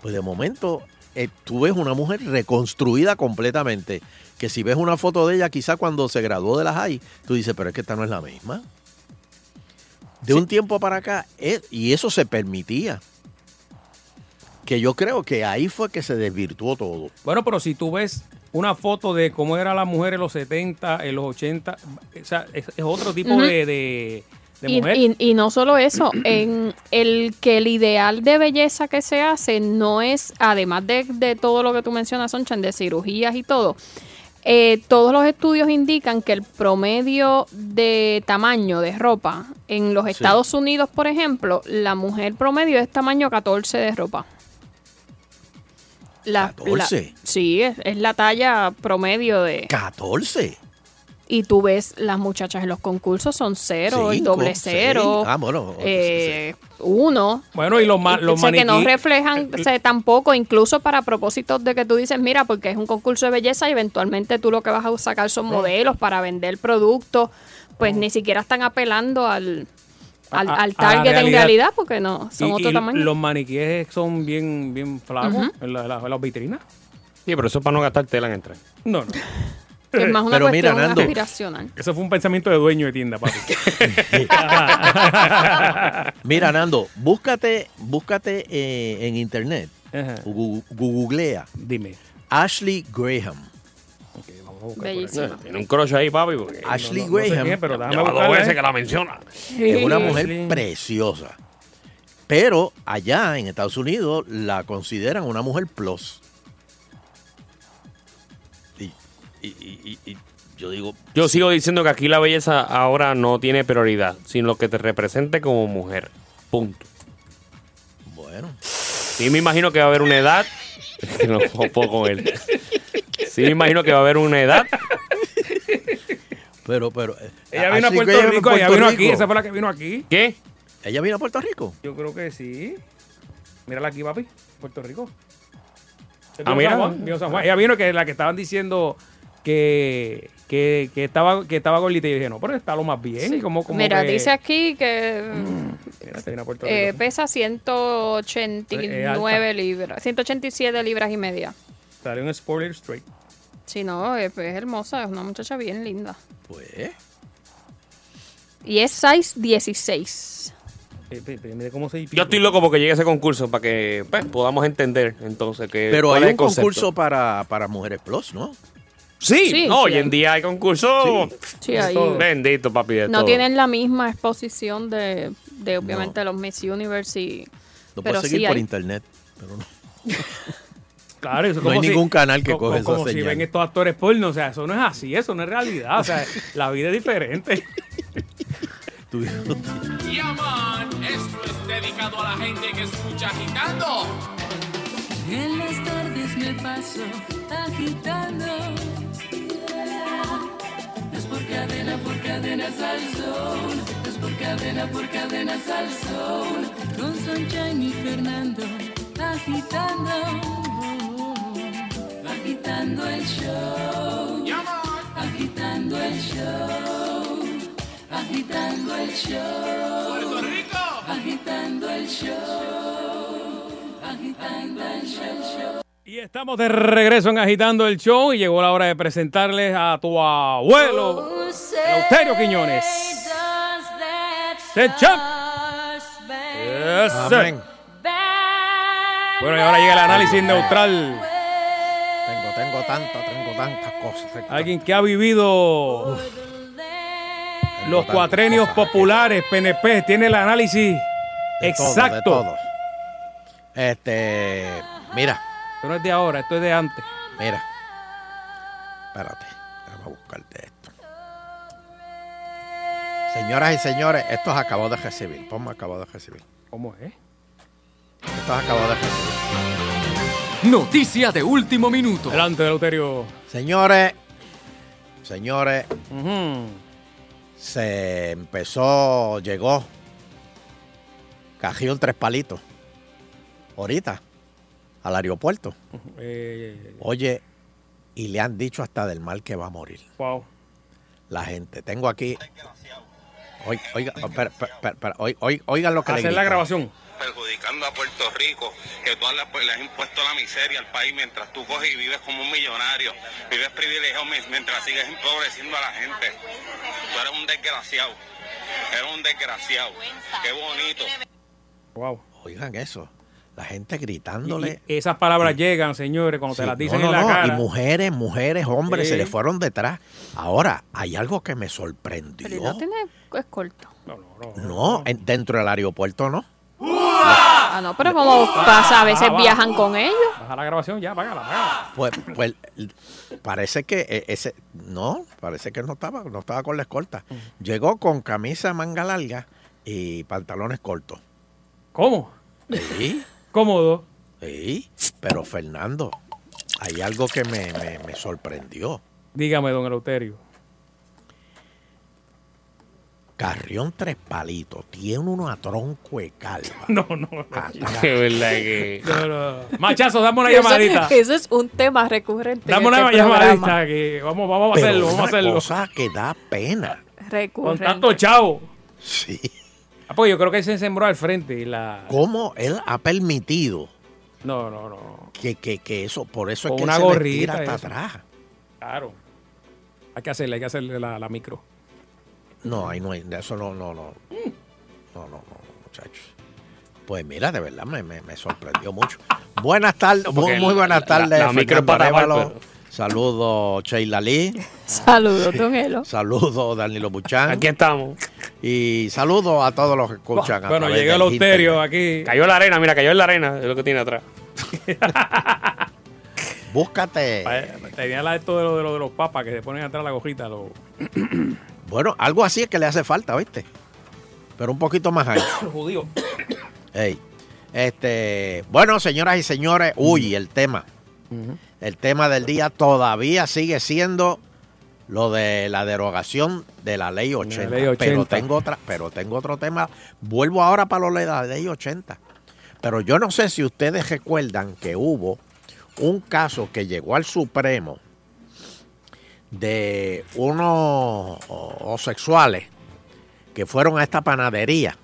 pues de momento eh, tú ves una mujer reconstruida completamente. Que si ves una foto de ella, quizá cuando se graduó de la high, tú dices, pero es que esta no es la misma. De un tiempo para acá, eh, y eso se permitía. que yo creo que ahí fue que se desvirtuó todo. Bueno, pero si tú ves una foto de cómo era la mujer en los 70, en los 80, o sea, es, es otro tipo de, de, de Y, mujer. y- y no solo eso, en el que el ideal de belleza que se hace no es, además de, de todo lo que tú mencionas, Sonchan, de cirugías y todo, eh, todos los estudios indican que el promedio de tamaño de ropa en los Sí. Estados Unidos, por ejemplo, la mujer promedio es tamaño 14 de ropa. La, 14. la- sí, es, es la talla promedio de... 14. Y tú ves, las muchachas en los concursos son cero, y Cinco, doble cero, seis. Ah, bueno, eh, uno. Bueno, y los, ma- Y- los o sea, que no reflejan o sea, tampoco, incluso para propósitos de que tú dices, mira, porque es un concurso de belleza y eventualmente tú lo que vas a sacar son modelos para vender productos, pues ni siquiera están apelando al, al, al target en realidad. porque no, son y- otro y tamaño. Los maniquíes son bien, bien flacos en, la- la- en las vitrinas. Sí, pero eso es para no gastar tela en entrar. No, no. que es más una Pero mira, cuestión Nando. aspiracional. Eso fue un pensamiento de dueño de tienda, papi. Mira, Nando, búscate, búscate eh, en internet, Ajá. googlea Dime. Ashley Graham. Bellísima. Tiene un crush ahí, papi. Porque Ashley no- no sé Graham pero déjame dos veces ¿eh? que la menciona. es una mujer Ashley. preciosa. Pero allá en Estados Unidos la consideran una mujer plus. Y, y- y- y- y yo digo, Yo sigo diciendo que aquí la belleza ahora no tiene prioridad, sino lo que te represente como mujer. Punto. bueno, Sí me imagino que va a haber una edad. que no puedo con él. Sí me imagino que va a haber una edad. pero, pero. eh, Ella vino a Puerto Rico, ella vino aquí, esa fue la que vino aquí. ¿Qué? ¿Ella vino a Puerto Rico? Yo creo que sí. Mírala aquí, papi. Puerto Rico. Ah, mira. San Juan, vino San Juan. Ella vino que la que estaban diciendo que, que, que estaba, que estaba gordita. Y yo dije, no, pero está lo más bien. Como, como Mira, que- dice aquí que Mira, se vino a Puerto eh, Rico. pesa Es 189 libras, 187 libras y media. Salió en Sport Straight. Sí, no, es, es hermosa, es una muchacha bien linda. Pues. Y es size 16. Mire cómo se Yo estoy loco porque llegue ese concurso para que pues, podamos entender entonces que. Pero hay un concurso para, para mujeres plus, ¿no? Sí, Sí, no, sí hoy hay. en día hay concursos. Sí, ahí. Bendito, papi. De No todo. tienen la misma exposición de, de obviamente los Miss Universe y... Lo Pero puedes seguir sí por hay. internet. Pero no. Claro, eso es No hay como si- ningún canal que co- coge co- Como esa si señal. ven estos actores porno. O sea, eso no es así, eso no es realidad. O sea, la vida es diferente. Tú- Yaman, esto es dedicado a la gente que escucha agitando. En las tardes me paso agitando. Es por cadena, por cadenas al sol. Es por cadena, por cadenas al sol. Con Sunshine y Fernando agitando. Agitando el show. Agitando el show. Agitando el show. Puerto Rico. Agitando el show. Agitando el show. Y estamos de regreso en Agitando el Show y llegó la hora de presentarles a tu abuelo, Eleuterio Quiñones. The champ. Yes. Amén. Bueno, y ahora llega el análisis neutral. Tengo, tengo tanto, tengo tantas cosas. tengo Alguien que ha vivido los cuatrenios populares, PNP, tiene el análisis de todo, exacto. de todo. Este, mira, Esto no es de ahora, esto es de antes. mira. Espérate, déjame buscarte esto. Señoras y señores, esto es acabo de recibir. Ponme acabo de recibir. ¿Cómo es? Esto es acabo de recibir. Noticia de último minuto. Adelante, Eleuterio. Señores, señores, Ujú. se empezó, llegó Cajión Tres Palitos. Ahorita, al aeropuerto. Eh, Oye, y le han dicho hasta del mal que va a morir. wow. La gente. Tengo aquí. Oiga, oiga, espera, espera, espera, oiga, oiga, oigan lo que le Hacer la grabación. Perjudicando a Puerto Rico, que tú le, pues, le has impuesto la miseria al país mientras tú coges y vives como un millonario, vives privilegiado mi- mientras sigues empobreciendo a la gente. Tú eres un desgraciado, eres un desgraciado. Qué bonito. Wow. Oigan eso. La gente gritándole. y esas palabras llegan, señores, cuando te Sí, las dicen no, en la no, cara. Y mujeres, mujeres, hombres, Sí. se le fueron detrás. Ahora, hay algo que me Pero sorprendió. no tiene es corto. No, en- dentro del aeropuerto no. Ah, no, pero como pasa, a veces viajan con ellos. Baja la grabación ya, págala, págala. Pues, pues parece que e- ese, no, parece que no estaba, no estaba con la escolta. Llegó con camisa manga larga y pantalones cortos. ¿Cómo? Sí, Cómodo. sí, pero Fernando, hay algo que me, me- me sorprendió. Dígame, don Eleuterio. Carrión Tres Palitos tiene uno a tronco de calva. No, no, no. De verdad que. No, no. Machazo, dame una Eso- llamadita. Eso, es un tema recurrente. en Dame una este llamadita. Que vamos, vamos a Pero hacerlo, vamos a una hacerlo. cosa que da pena. Con Recurrente. tanto chavo. Sí. Ah, pues yo creo que él se sembró al frente y la. ¿Cómo él ha permitido No, no, no. que, que, que eso, por eso es Con que él una se le gorrita tira hasta eso. atrás? Claro. Hay que hacerle, hay que hacerle la, la micro. No, ahí no hay, de eso no, no, no. No, no, no, muchachos. Pues mira, de verdad me, me, me sorprendió mucho. Buenas tardes, muy, muy buenas la- tardes. la micro tapar, Arévalo. pero- Saludos, Sheila Lee. Saludos, don Elo. Saludos, Danilo Buchan. Aquí estamos. Y saludos a todos los que escuchan. Bueno, través llegué al del Euterio internet. aquí. Cayó en la arena, mira, cayó en la arena. Es lo que tiene atrás. Búscate. Tenía la esto de lo de, lo de los papas que se ponen atrás la gorrita. Lo... Bueno, algo así es que le hace falta, ¿viste? Pero un poquito más alto. judío. Ey. Este, bueno, señoras y señores, uy, el tema. El tema del día todavía sigue siendo lo de la derogación de la ley 80. ley 80. Pero tengo otra, pero tengo otro tema. Vuelvo ahora para lo de la ley 80. Pero yo no sé si ustedes recuerdan que hubo un caso que llegó al Supremo de unos homosexuales que fueron a esta panadería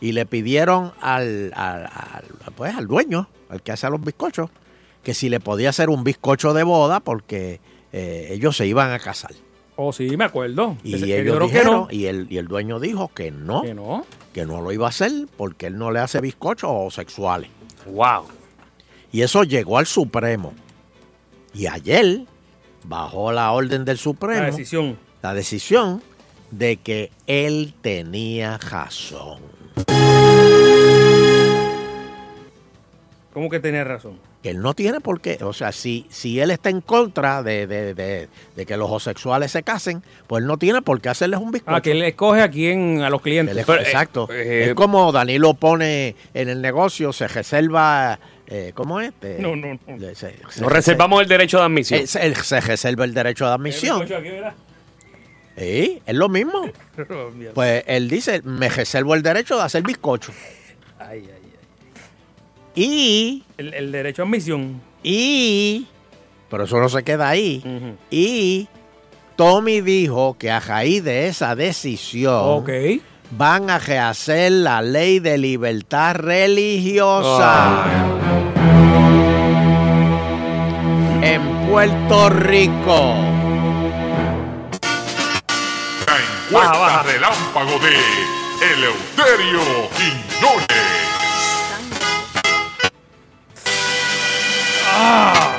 y le pidieron al, al, al- pues, al dueño, al que hace los bizcochos, que si le podía hacer un bizcocho de boda porque eh, ellos se iban a casar. Oh, sí, me acuerdo. Y Ese- ellos creo que dijeron, no. y, el, y el dueño dijo que no, Que no. que no lo iba a hacer porque él no le hace bizcochos homosexuales. Wow. Y eso llegó al Supremo. Y ayer bajó la orden del Supremo, La decisión. la decisión de que él tenía razón. ¿Cómo que tenés razón? que él no tiene por qué, o sea, si, si él está en contra de, de- de- de que los homosexuales se casen, pues él no tiene por qué hacerles un bizcocho. Ah, que él escoge a quién, a los clientes. Él es- exacto. es como Danilo pone en el negocio, se reserva, eh, ¿cómo es? Eh, No, no, no. le- se- se- Nos reservamos el derecho de admisión. él- se, reserva el derecho de admisión. Sí, es lo mismo. Pues él dice, me reservo el derecho de hacer bizcocho. Ay, ay, ay. Y, El, el derecho a admisión. y, pero eso no se queda ahí. Y Tommy dijo que a raíz de esa decisión Ok. van a rehacer la ley de libertad religiosa Puerto Rico. La encuesta relámpago de Eleuterio Quiñones.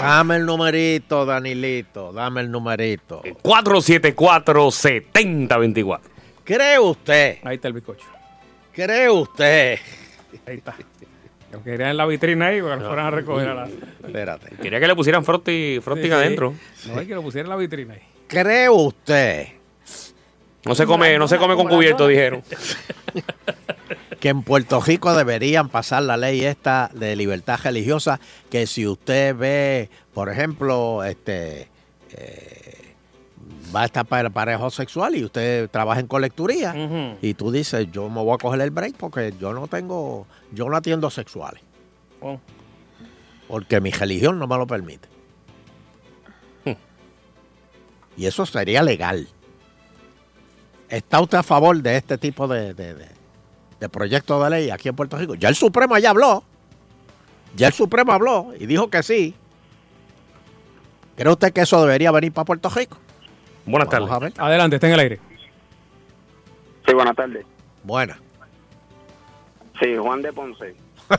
Dame el numerito, Danilito, dame el numerito. 474-7024. ¿Cree usted? Ahí está el bizcocho. ¿Cree usted? Ahí está. Lo querían en la vitrina ahí para que lo fueran a recoger a la. Espérate. Quería que le pusieran frosty, frosting Sí, sí. adentro. No hay que lo pusieran en la vitrina ahí. ¿Cree usted No se come, no se come con cubierto, dijeron. que en Puerto Rico deberían pasar la ley esta de libertad religiosa? Que si usted ve, por ejemplo, este eh, va a estar para pareja sexual y usted trabaja en colecturía y tú dices, yo me voy a coger el break porque yo no tengo, yo no atiendo sexuales, Oh. porque mi religión no me lo permite. Y eso sería legal. ¿Está usted a favor de este tipo de, de, de- de proyecto de ley aquí en Puerto Rico? Ya el Supremo ya habló. Ya el Supremo habló y dijo que sí. ¿Cree usted que eso debería venir para Puerto Rico? Buenas tardes. Adelante, está en el aire. Sí, buenas tardes. Buena. Sí, Juan de Ponce.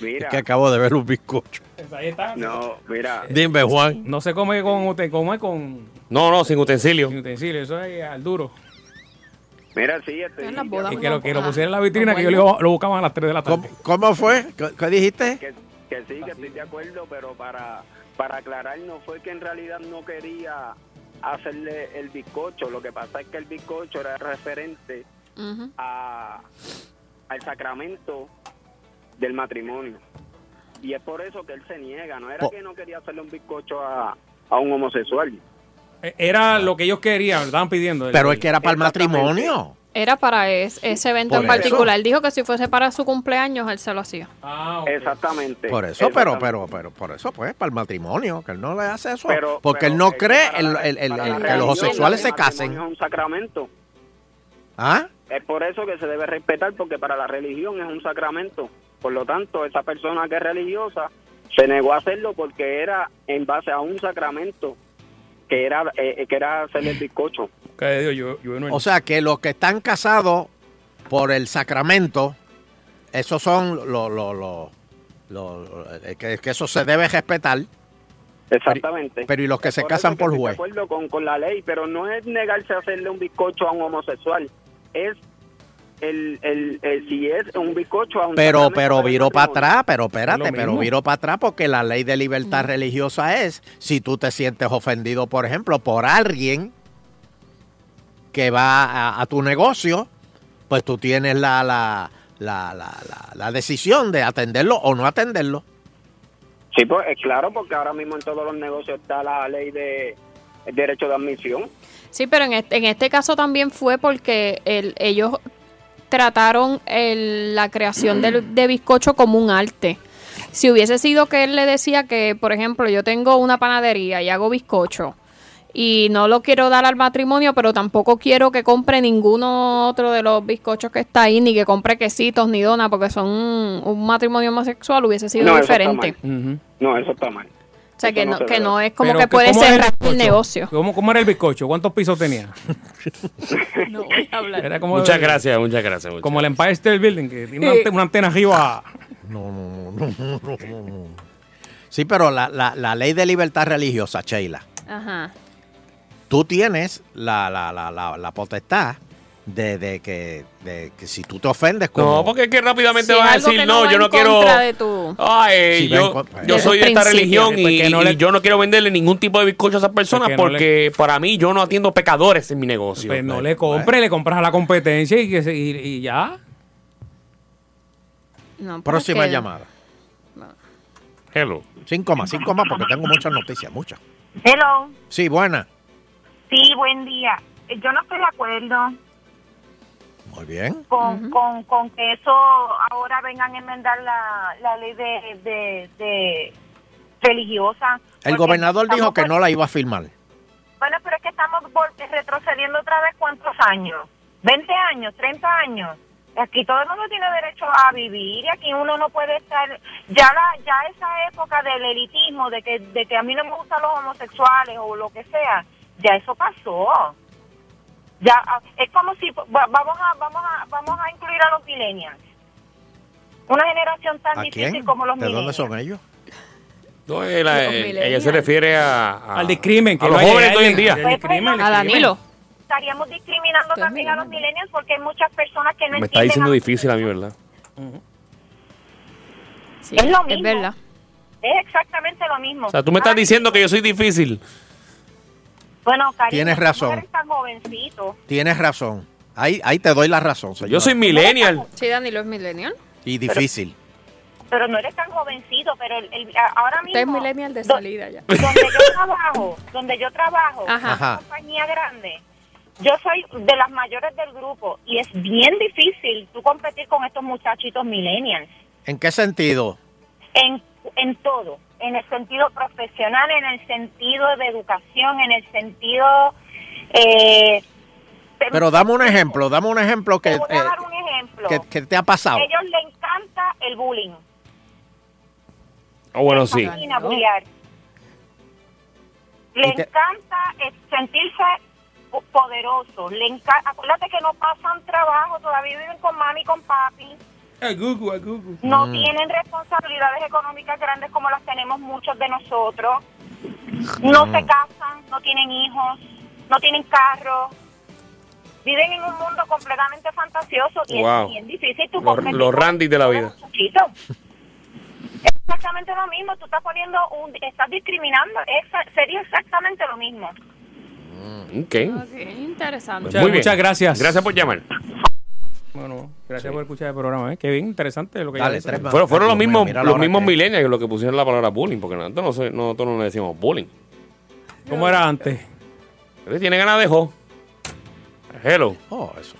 Es que acabo de ver un bizcocho. Ahí está. No, mira. Dime, Juan. No se come con ute- come con No, no, sin utensilio. sin utensilio, eso es al duro. Mira, sí, este, En las bodas Y que lo, que lo ah, pusiera en la vitrina, no que yo lo, lo buscaba a las 3 de la tarde. ¿Cómo, cómo fue? ¿Qué, qué dijiste? que, que sí, que estoy de acuerdo, pero para, para aclarar, no fue que en realidad no quería hacerle el bizcocho. Lo que pasa es que el bizcocho era referente a, al sacramento del matrimonio. Y es por eso que él se niega. No era Po- que no quería hacerle un bizcocho a, a un homosexual. Eh, Era lo que ellos querían, lo estaban pidiendo. Pero es que era para el matrimonio. Era para es- ese evento Por en eso. particular. Él dijo que si fuese para su cumpleaños, él se lo hacía. Ah. Exactamente. Por eso, pero, Exactamente. pero, pero, por eso, pues, para el matrimonio, que él no le hace eso. Pero- porque él no cree el- la- el- que los homosexuales se casen. Es un sacramento. ¿Ah? Es por eso que se debe respetar, porque para la religión es un sacramento. Por lo tanto, esa persona que es religiosa se negó a hacerlo porque era en base a un sacramento que era eh, que era hacerle el bizcocho. Que Dios, yo, yo no O sea, que los que están casados por el sacramento, esos son los... Lo, lo, lo- lo- eh, que, que eso se debe respetar. Exactamente. Pero ¿y los que se casan por juez? De acuerdo con, con la ley, pero no es negarse a hacerle un bizcocho a un homosexual. Es el, el, el- si es un bizcocho a un Pero, pero viró para atrás, pero espérate, pero viró para atrás porque la ley de libertad religiosa es, si tú te sientes ofendido, por ejemplo, por alguien que va a, a tu negocio, pues tú tienes la, la, la, la, la- la decisión de atenderlo o no atenderlo. Sí, pues es claro, porque ahora mismo en todos los negocios está la ley de el derecho de admisión. Sí, pero en este, en este caso también fue porque el- ellos trataron el- la creación del, de bizcocho como un arte. Si hubiese sido que él le decía que, por ejemplo, yo tengo una panadería y hago bizcocho y no lo quiero dar al matrimonio, pero tampoco quiero que compre ninguno otro de los bizcochos que está ahí, ni que compre quesitos ni donas, porque son un, un matrimonio homosexual, hubiese sido No, eso está diferente. No, eso está mal. O sea, que no que no es como Pero que puede ¿cómo era cerrar el negocio. ¿Cómo, ¿Cómo era el bizcocho? ¿Cuántos pisos tenía? No voy a hablar. Era como, Muchas gracias, muchas gracias. muchas Como el Empire State Building, que tiene una, ante- una antena arriba. No, no, no, no, no, no, no. Sí, pero la, la, la ley de libertad religiosa, Sheila, Ajá. tú tienes la, la, la, la, la potestad de, de que, de que si tú te ofendes como... No, porque es que rápidamente Si vas a algo decir, que no, yo no quiero... contra de tu- Ay, Si va en yo, contra- yo de soy de esta religión y, no y le- yo no quiero venderle ningún tipo de bizcocho a esas personas Porque no porque para mí yo no atiendo pecadores en mi negocio. Pues no le compre, le compras a la competencia y, que se- y, y ya. No, Próxima porque- llamada. Hello. Cinco más, cinco más, porque tengo muchas noticias, muchas. Hello. Sí, buena. Sí, buen día. Yo no estoy de acuerdo Muy bien. con, con, con que eso ahora vengan a enmendar la, la ley de, de, de religiosa. El gobernador dijo que no la iba a firmar. Bueno, pero es que estamos retrocediendo otra vez cuántos años. 20 años, 30 años. Aquí todo el mundo tiene derecho a vivir y aquí uno no puede estar ya la ya esa época del elitismo de que de que a mí no me gustan los homosexuales o lo que sea, ya eso pasó. Ya ah, es como si va- vamos a vamos a vamos a incluir a los millennials. Una generación tan ¿A difícil quién? como los ¿De dónde millennials. son ellos? No, él, eh, millennials. ella se refiere a, a- Al discrimen. Que a los hay- jóvenes de hoy en día. al Pues, A discrimen. Danilo. Estaríamos discriminando también a los millennials. millennials porque hay muchas personas que no Me está diciendo a- difícil a mí, ¿verdad? Sí, Es lo Es mismo. verdad. Es exactamente lo mismo. O sea, tú me estás diciendo que yo soy difícil. Bueno, cariño, Tienes razón. No eres tan jovencito. Tienes razón. Ahí, ahí te doy la razón. Yo soy millennial. Sí, Danilo es millennial. Y difícil. Pero no eres tan jovencito, pero el, ahora mismo... Usted es millennial de salida ya. Donde yo trabajo, donde yo trabajo, Ajá. Ajá. una compañía grande, yo soy de las mayores del grupo y es bien difícil tú competir con estos muchachitos millennials ¿En qué sentido? en, en todo, en el sentido profesional, en el sentido de educación, en el sentido... Eh, Pero dame un ejemplo, dame un ejemplo que, Te voy a eh, dar un ejemplo. que, que te ha pasado. A ellos les encanta el bullying. Oh, bueno, Les sí. Le encanta eh, sentirse po- poderoso. Le enca- Acuérdate que no pasan trabajo, todavía viven con mami y con papi. No Mm. tienen responsabilidades económicas grandes como las tenemos muchos de nosotros, no se casan, no tienen hijos, no tienen carro, viven en un mundo completamente fantasioso y Wow. es bien difícil tú Los, los de la vida. Es exactamente lo mismo, tú estás poniendo un, estás discriminando, es, sería exactamente lo mismo. Ok. Ok, interesante. Muchas- Muy bien. muchas gracias. Gracias por llamar. Bueno, gracias por escuchar el programa. ¿eh? Qué bien interesante lo que Dale, tres más. Fueron, fueron los mismos, los mismos que es. millennials los que pusieron la palabra bullying, porque nosotros no, se- nosotros no le decimos bullying. ¿Cómo era antes? Él tiene ganas de jo. Hello. Oh, eso.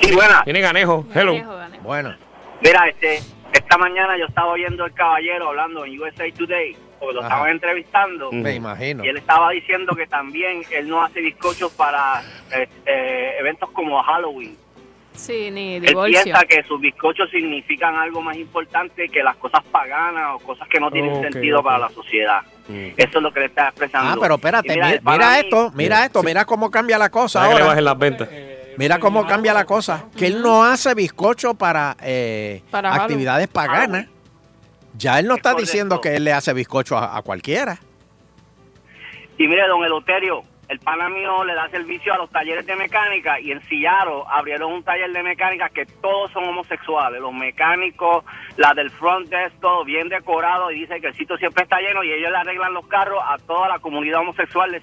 Sí, buena. Tiene ganejo. Hello. Ganejo, ganejo. Bueno. Mira, este, esta mañana yo estaba oyendo al caballero hablando en USA Today, porque lo Ajá. estaban entrevistando. Me imagino. Y él estaba diciendo que también él no hace bizcochos para eh, eh, eventos como Halloween. Sí, ni Él divorcio. piensa que sus bizcochos significan algo más importante que las cosas paganas o cosas que no tienen sentido para la sociedad. Mm. Eso es lo que le está expresando. Ah, pero espérate, Y mira, mira, para mira esto, mira esto, mira cómo cambia la cosa Para que le ahora. bajen las ventas. Mira cómo cambia la cosa. Que él no hace bizcocho para, eh, Para actividades paganas. Ya él no está correcto. diciendo que él le hace bizcocho a, a cualquiera. Y mire, don Eloterio, el pana mío le da servicio a los talleres de mecánica y en Seattle abrieron un taller de mecánica que todos son homosexuales. Los mecánicos, la del front desk, todo bien decorado y dice que el sitio siempre está lleno y ellos le arreglan los carros a toda la comunidad homosexual de.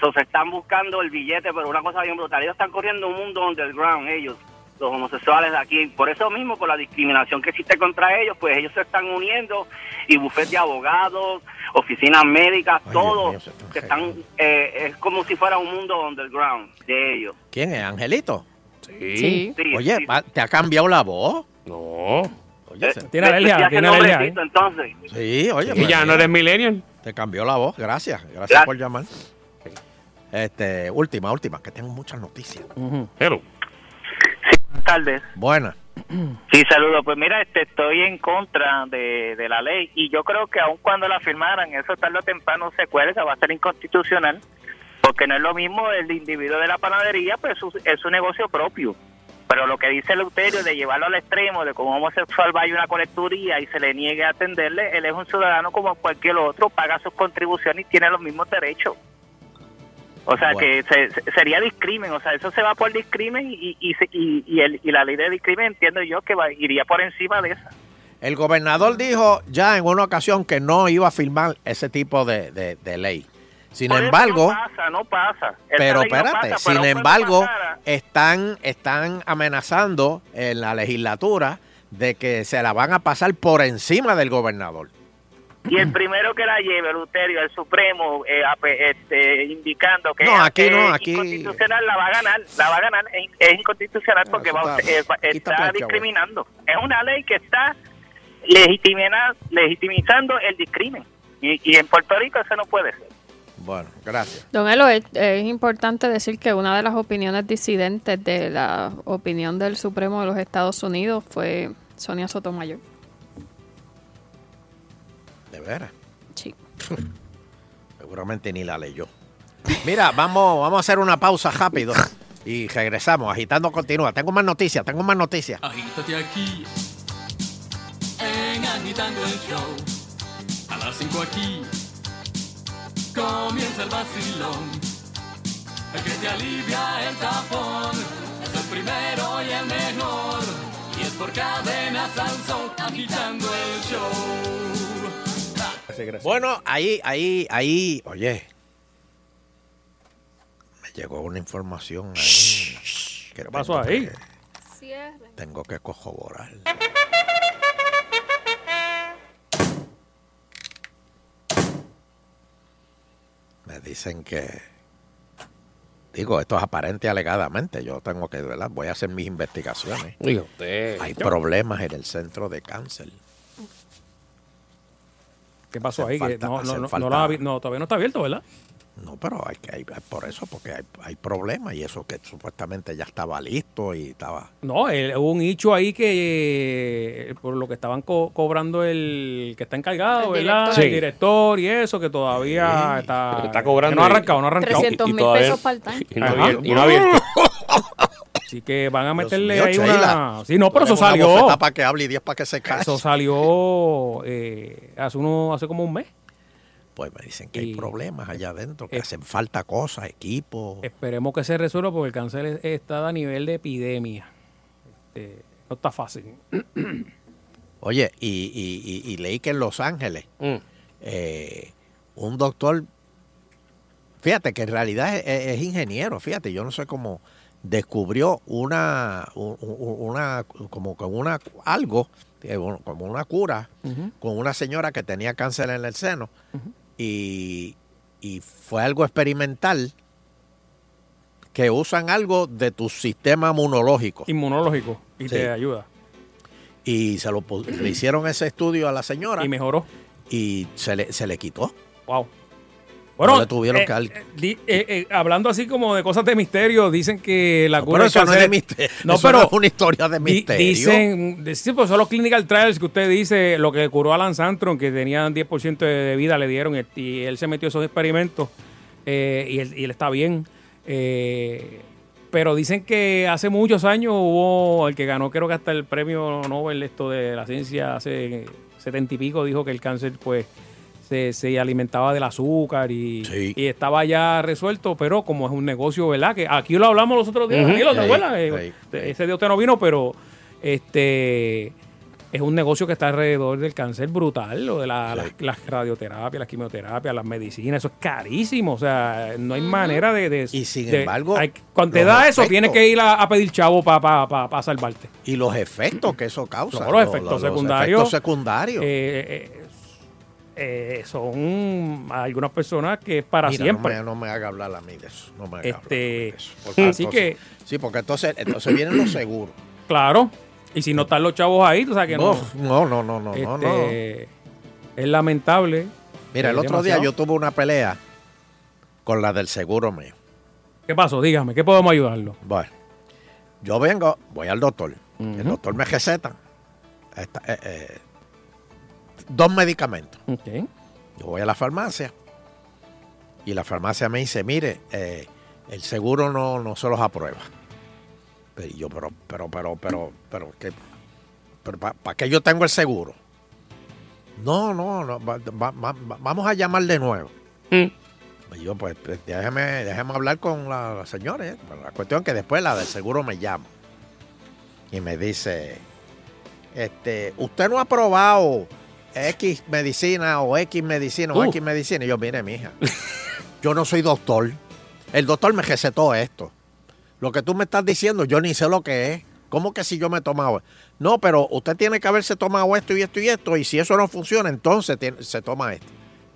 So, se están buscando el billete, pero una cosa bien brutal. Ellos están corriendo un mundo underground, ellos, los homosexuales de aquí. Por eso mismo, por la discriminación que existe contra ellos, pues ellos se están uniendo y bufetes de abogados, oficinas médicas, Ay, todo. Dios mío, se están que están, eh, es como si fuera un mundo underground de ellos. ¿Quién es? ¿Angelito? Sí. Sí. Sí, Oye, sí. ¿te ha cambiado la voz? No. Oye, Eh, Tiene alergia, tiene alergia. ¿eh? entonces. sí, oye. Y pues ya no eres millennial. Te cambió la voz, gracias. Gracias Gracias. por llamar. Este, última, última, que tengo muchas noticias. Ujú. Hello. Buenas tardes. Buena. Sí, saludos. Pues mira, este, estoy en contra de, de la ley y yo creo que aun cuando la firmaran, eso tarde o temprano se cuelga, va a ser inconstitucional, porque no es lo mismo el individuo de la panadería, pues es su negocio propio. Pero lo que dice Leuterio de llevarlo al extremo, de un homosexual vaya a una colecturía y se le niegue a atenderle, él es un ciudadano como cualquier otro, paga sus contribuciones y tiene los mismos derechos. O sea, que se- se- sería discrimen, o sea, eso se va por discrimen y, y, y, y el- y la ley de discrimen entiendo yo que va, iría por encima de esa. El gobernador dijo ya en una ocasión que no iba a firmar ese tipo de, de- de ley. Sin Por embargo, No pasa, no pasa. Pero no espérate, pasa, sin embargo, pasara, están, están amenazando en la legislatura de que se la van a pasar por encima del gobernador. Y el primero que la lleve, Luterio, el Supremo, eh, este, indicando que No, aquí es no, aquí- inconstitucional, la va a ganar, la va a ganar, es, es inconstitucional porque va- está- eh, discriminando. Es una ley que está legitimizando el discrimen. Y, y en Puerto Rico eso no puede ser. Bueno, gracias. Don Elo, es, es importante decir que una de las opiniones disidentes de la opinión del Supremo de los Estados Unidos fue Sonia Sotomayor. Veras. Sí. Seguramente ni la leyó. Mira, vamos, vamos a hacer una pausa rápido y regresamos. Agitando continúa. Tengo más noticias, tengo más noticias. Agítate aquí en Agitando el Show. A las 5 aquí comienza el vacilón. El que te alivia el tapón es el primero y el mejor. Y es por cadena Sansón agitando el show. Gracias. Bueno, ahí, ahí, ahí, oye. Me llegó una información ahí. ¿Qué pasó tengo ahí? que- tengo que corroborar. Me dicen que. Digo, esto es aparente alegadamente. Yo tengo que, ¿verdad? Voy a hacer mis investigaciones. Usted. Hay problemas en el centro de cáncer. ¿Qué pasó ahí? Que falta- no, no, no, no lo ha abi- no, todavía no está abierto, ¿verdad? No, pero hay que hay, por eso, porque hay, hay problemas y eso que supuestamente ya estaba listo y estaba. No, el- hubo un hecho ahí que eh, por lo que estaban co- cobrando el que está encargado, El ¿verdad? director. El director y eso, que todavía está, Está cobrando que no ha arrancado, no ha arrancado. 300 y mil pesos para el y no abierto. Así que van a meterle mío, ahí Sheila. una... Sí, no, pero eso salió. para que hable y 10 para que se calle. Eso salió eh, hace, uno, hace como un mes. Pues me dicen que hay problemas allá adentro, que hacen falta cosas, equipos. Esperemos que se resuelva porque el cáncer es- está a nivel de epidemia. Este, no está fácil. Oye, y, y- y- y leí que en Los Ángeles, Mm. eh, un doctor, fíjate que en realidad es, es ingeniero, fíjate, yo no sé cómo descubrió una, un- un- una como con una algo, como una cura, con una señora que tenía cáncer en el seno y, y fue algo experimental que usan algo de tu sistema inmunológico Inmunológico. Y Sí. te ayuda. y se lo le hicieron ese estudio a la señora Y mejoró. y se le, se le quitó. Wow. No le tuvieron eh, que eh, eh, hablando así como de cosas de misterio, dicen que la No, cura pero no es de misterio. No, Eso pero no es una historia de misterio. Dicen, sí, pues son los clinical trials que usted dice, lo que curó a Lance Armstrong, que tenían 10% de, vida, le dieron y, y él se metió a esos experimentos y, él, y él está bien. Eh, pero dicen que hace muchos años hubo el que ganó, creo que hasta el premio Nobel esto de la ciencia hace setenta y pico, dijo que el cáncer pues se, se alimentaba del azúcar y, y estaba ya resuelto, pero como es un negocio, ¿verdad? Que aquí lo hablamos los otros días, Ujú. Danilo, ¿te Sí? Eh, sí, Ese día usted no vino, pero este es un negocio que está alrededor del cáncer brutal, lo de la, las, las radioterapias, las quimioterapias, las medicinas, eso es carísimo, o sea, no hay manera de... de y sin de- embargo, hay- cuando te da eso, tienes que ir a, a pedir chavo para salvarte. Y los efectos que eso causa. No, los efectos secundarios. efectos secundarios. Eh, eh, eh, son algunas personas que es para Mira, siempre. No me, no me haga hablar a mí de eso. No me haga Este, hablar de eso. Porque así entonces- que, Sí, porque entonces, entonces vienen los seguros. claro, y si no están los chavos ahí, tú sabes que no. No, no, no, no, no, no, no. Este, Es lamentable. Mira, el Es otro día demasiado. yo tuve una pelea con la del seguro mío. ¿Qué pasó? Dígame, ¿qué podemos ayudarlo? Bueno, yo vengo, voy al doctor. El doctor me receta esta- eh, eh, dos medicamentos. Ok. Yo voy a la farmacia y la farmacia me dice, mire, eh, el seguro no, no se los aprueba. Pero yo, pero, pero, pero, pero, pero, ¿qué? pero ¿para qué yo tengo el seguro? No, no, no, va- va- va- va- vamos a llamar de nuevo. Y yo, pues, pues, déjeme, déjeme hablar con la, la señora. ¿eh? La cuestión es que después la del seguro me llama y me dice, este, usted no ha probado X medicina o X medicina o Uh. X medicina. Y yo, mire, mija, yo no soy doctor. El doctor me recetó esto. Lo que tú me estás diciendo, yo ni sé lo que es. ¿Cómo que si yo me he tomado? No, pero usted tiene que haberse tomado esto y esto y esto. Y si eso no funciona, entonces tiene- se toma esto.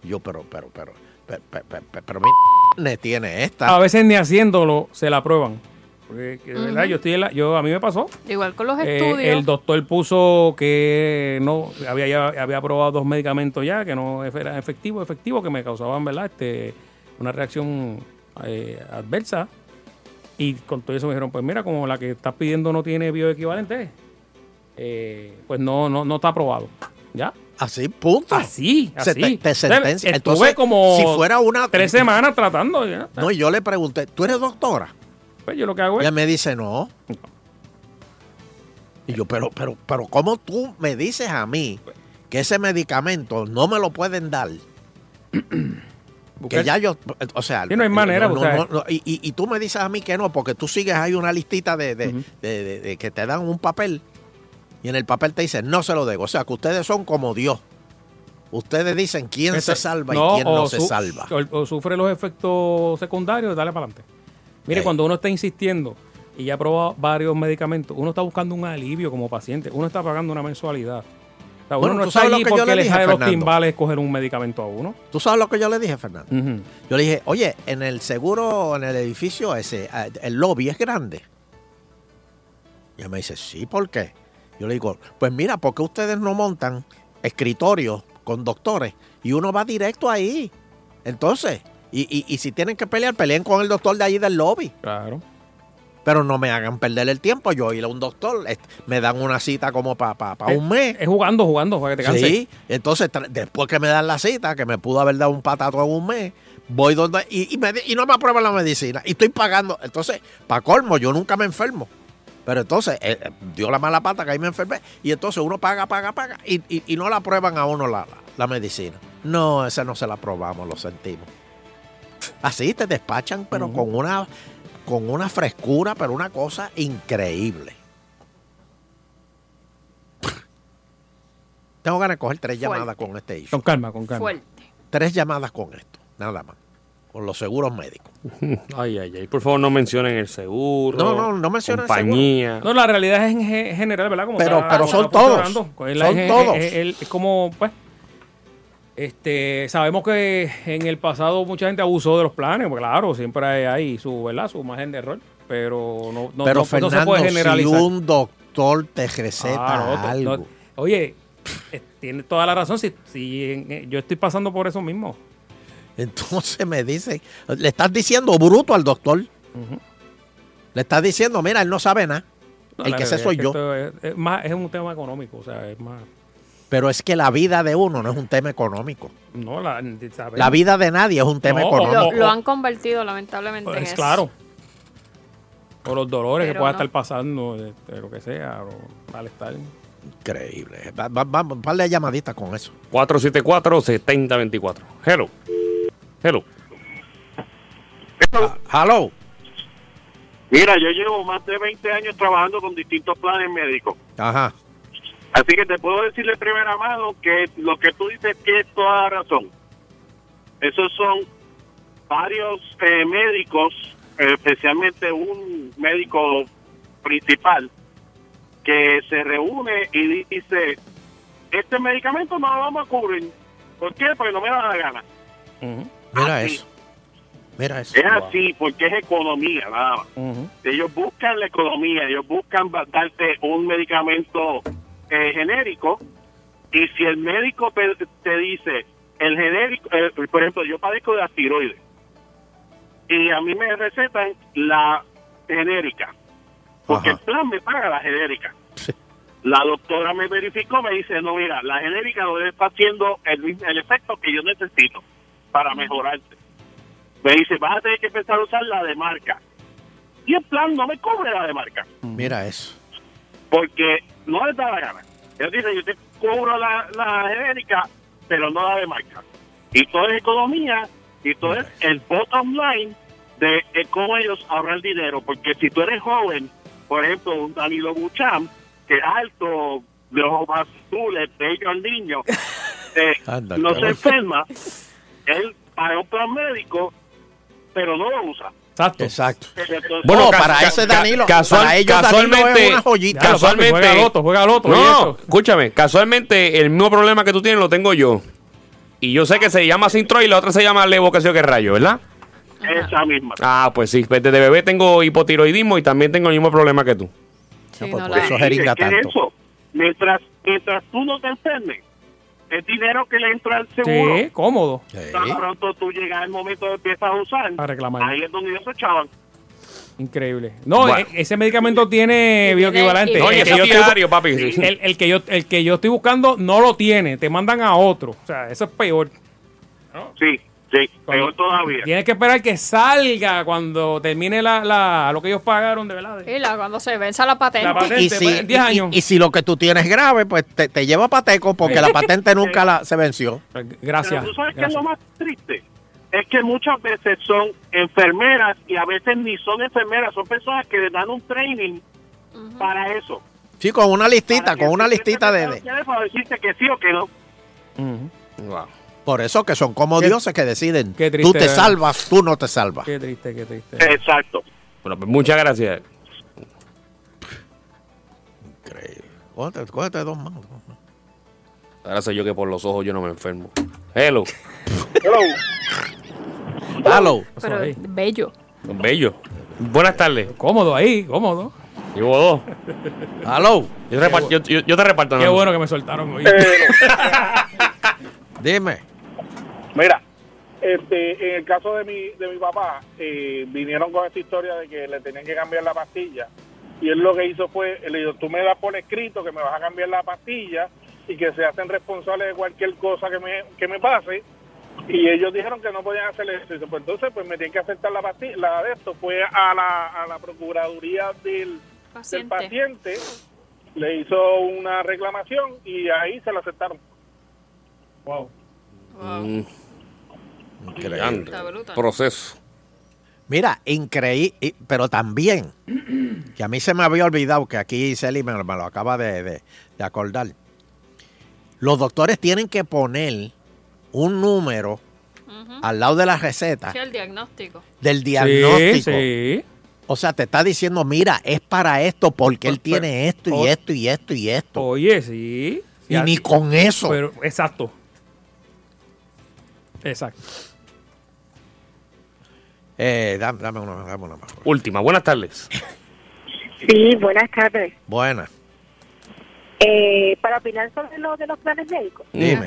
Y yo, pero, pero, pero, pero, pero, pero, pero, pero mi ne tiene esta. A veces ni haciéndolo se la aprueban. Porque, que de verdad, yo estoy en la- yo, a mí me pasó. Igual con los Eh, estudios. el doctor puso que no había ya había probado dos medicamentos ya que no eran efectivos, efectivos que me causaban, ¿verdad? Este una reacción eh, adversa. Y con todo eso me dijeron, pues mira, como la que estás pidiendo no tiene bioequivalente, eh, pues no, no, no está aprobado. ¿Ya? Así, punto. Así, Se así. te- te sentencia. Estuve Entonces, como si fuera una- tres semanas tratando. ¿ya? No, y yo le pregunté, ¿tú eres doctora? Pues yo lo que hago Y es... ella me dice, no. Y yo, pero, pero, pero, ¿cómo tú me dices a mí que ese medicamento no me lo pueden dar? que ya yo, o sea, Sí, no hay manera, no, no, no, y, y- y tú me dices a mí que no, porque tú sigues ahí una listita de, de- de- de- de que te dan un papel y en el papel te dice, no se lo debo. O sea, que ustedes son como Dios. Ustedes dicen quién se salva y quién no se salva. O, o sufre los efectos secundarios, dale para adelante. Mire, cuando uno está insistiendo y ya ha probado varios medicamentos, uno está buscando un alivio como paciente, uno está pagando una mensualidad. O sea, uno Bueno, no ¿tú está allí porque le sale los timbales coger un medicamento a uno. ¿Tú sabes lo que yo le dije, Fernando? Yo le dije, oye, en el seguro, en el edificio ese, eh, el lobby es grande. Y ella me dice, sí, ¿por qué? Yo le digo, pues mira, ¿por qué ustedes no montan escritorios con doctores y uno va directo ahí? Entonces, y, y- y si tienen que pelear, peleen con el doctor de ahí del lobby. Claro. Pero no me hagan perder el tiempo. Yo ir a un doctor, me dan una cita como para Eh, un mes. Es jugando, jugando, para que te canses. Sí, entonces después que me dan la cita, que me pudo haber dado un patato en un mes, voy donde y, y me y no me aprueban la medicina y estoy pagando. Entonces, para colmo, yo nunca me enfermo. Pero entonces eh, eh, dio la mala pata que ahí me enfermé. Y entonces uno paga, paga, paga. Y, y- y no la prueban a uno la, la- la medicina. No, esa no se la probamos, lo sentimos. Así te despachan, pero con una con una frescura, pero una cosa increíble. Tengo ganas de coger tres Fuerte. llamadas con este issue. Con calma, con calma. Fuerte. Tres llamadas con esto, nada más. Con los seguros médicos. Ay, ay, ay. Por favor, no mencionen el seguro. No, no, no mencionen el compañía. No, la realidad es en ge- general, ¿verdad? Como Pero- está- pero como son todos. Son todos. Es, es- es como, pues, este, sabemos que en el pasado mucha gente abusó de los planes, pues claro, siempre hay, su, ¿verdad? Su margen de error, pero no, no, Pero no- no Fernando, se puede si generalizar. un doctor te receta Ah, no, algo. no. oye, eh, tiene toda la razón, si, si eh, yo estoy pasando por eso mismo. Entonces me dice, le estás diciendo bruto al doctor. Le estás diciendo, mira, él no sabe nada. No, el que sé soy es yo. esto Es, es más, es un tema económico, o sea, es más... Pero es que la vida de uno no es un tema económico. No, la. La vida de nadie es un tema No, económico. Lo, lo han convertido lamentablemente en Pues eso. claro. O los dolores que pueda no. estar pasando, este, lo que sea, o malestar. Increíble. Va- va- Vamos, un par de llamaditas con eso. 474-7024. Hello. Hello. Hello. Mira, yo llevo más de 20 años trabajando con distintos planes médicos. Ajá. Así que te puedo decir de primera mano que lo que tú dices tiene toda la razón. Esos son varios eh, médicos, especialmente un médico principal, que se reúne y dice, este medicamento no lo vamos a cubrir. ¿Por qué? Porque no me da la gana. Mira Así. eso. Mira eso. Es así, porque es economía, nada más. Ellos buscan la economía, ellos buscan darte un medicamento eh, genérico y si el médico te, dice, el genérico, eh, por ejemplo, yo padezco de asteroides y a mí me recetan la genérica, porque Ajá. el plan me paga la genérica. La doctora me verificó, me dice, no, mira, la genérica no está haciendo el, mismo- el efecto que yo necesito para mejorarte. Me dice, vas a tener que empezar a usar la de marca. Y el plan no me cubre la de marca, Mira eso. Porque no les da la gana. Ellos dicen, yo te cubro la, la genérica, pero no la de marca. Y todo es economía, y todo es el bottom line de, cómo ellos ahorran dinero. Porque si tú eres joven, por ejemplo, un Danilo Buchan, que es alto, de ojos azules, bello al niño, eh, Anda, no se enferma, él paga un plan médico, pero no lo usa. Exacto. Exacto. Bueno, para ese Danilo, casual- para ellos casualmente, Danilo es una joyita. Casualmente, juega loto, juega loto, No, escúchame, casualmente el mismo problema que tú tienes lo tengo yo. Y yo sé que se llama Sintro y la otra se llama Levo, que sé yo qué rayo, ¿verdad? esa misma. Ah, pues sí, desde bebé tengo hipotiroidismo y también tengo el mismo problema que tú. Sí, pues no por la- eso Sí, jeringa es que tanto. eso, mientras, mientras tú no te enfermes, es dinero que le entra al seguro. Sí, cómodo. Tan pronto tú llegas al momento de empiezas a usar, A reclamar. ahí es donde ellos se echaban. Increíble. No, Bueno. e- ese medicamento tiene bioequivalente. Oye, El que yo diario, papi. El, el que yo, el que yo estoy buscando no lo tiene, te mandan a otro. O sea, eso es peor. Sí, sí, peor todavía. Tienes que esperar que salga cuando termine la, la- lo que ellos pagaron, de verdad. Y la- cuando se venza la patente. La patente. Y si, pues, 10 años. y- y si lo que tú tienes es grave, pues te, te lleva pateco porque la patente nunca la, se venció. Gracias. Pero tú sabes que es gracias. lo más triste. Es que muchas veces son enfermeras y a veces ni son enfermeras, son personas que le dan un training para eso. Sí, con una listita, Para que con una tú listita de... de- Para decirte que sí o que no. Wow. Por eso que son como Qué- dioses que deciden. qué Tú triste, te ¿verdad? salvas, tú no te salvas. Qué triste, qué triste. Exacto. Bueno, pues muchas gracias. Increíble. Cógete, cógete dos manos. Ahora sé yo que por los ojos yo no me enfermo. Hello. Pero ahí. bello. Bello. Buenas tardes. Cómodo ahí, cómodo. Llevo dos. Halo. Yo, yo- yo- yo te reparto. Qué Nando. bueno que me soltaron hoy. Dime. Mira, este, en el caso de mi, de mi papá, eh, vinieron con esta historia de que le tenían que cambiar la pastilla. Y él lo que hizo fue, él le dijo, tú me das por escrito que me vas a cambiar la pastilla y que se hacen responsables de cualquier cosa que me, que me pase. Y ellos dijeron que no podían hacer eso. Y dice, pues entonces pues me tienen que aceptar la pastilla. La de esto fue a la, a la Procuraduría del, paciente. paciente le hizo una reclamación y ahí se lo aceptaron. Wow. Mm. Increíble. Proceso. Mira, increíble, pero también, que a mí se me había olvidado, que aquí Celi me, me lo acaba de, de- de acordar. Los doctores tienen que poner un número al lado de la receta Sí, el diagnóstico. del diagnóstico. sí. O sea, te está diciendo, mira, es para esto porque él tiene esto y esto y esto y esto. Oye, sí. Y ni con eso. Pero, exacto. Exacto. Eh, dame, dame una, dame una más. Última, buenas tardes. Sí, buenas tardes. Buena. Eh, para opinar sobre lo de los planes médicos. Dime.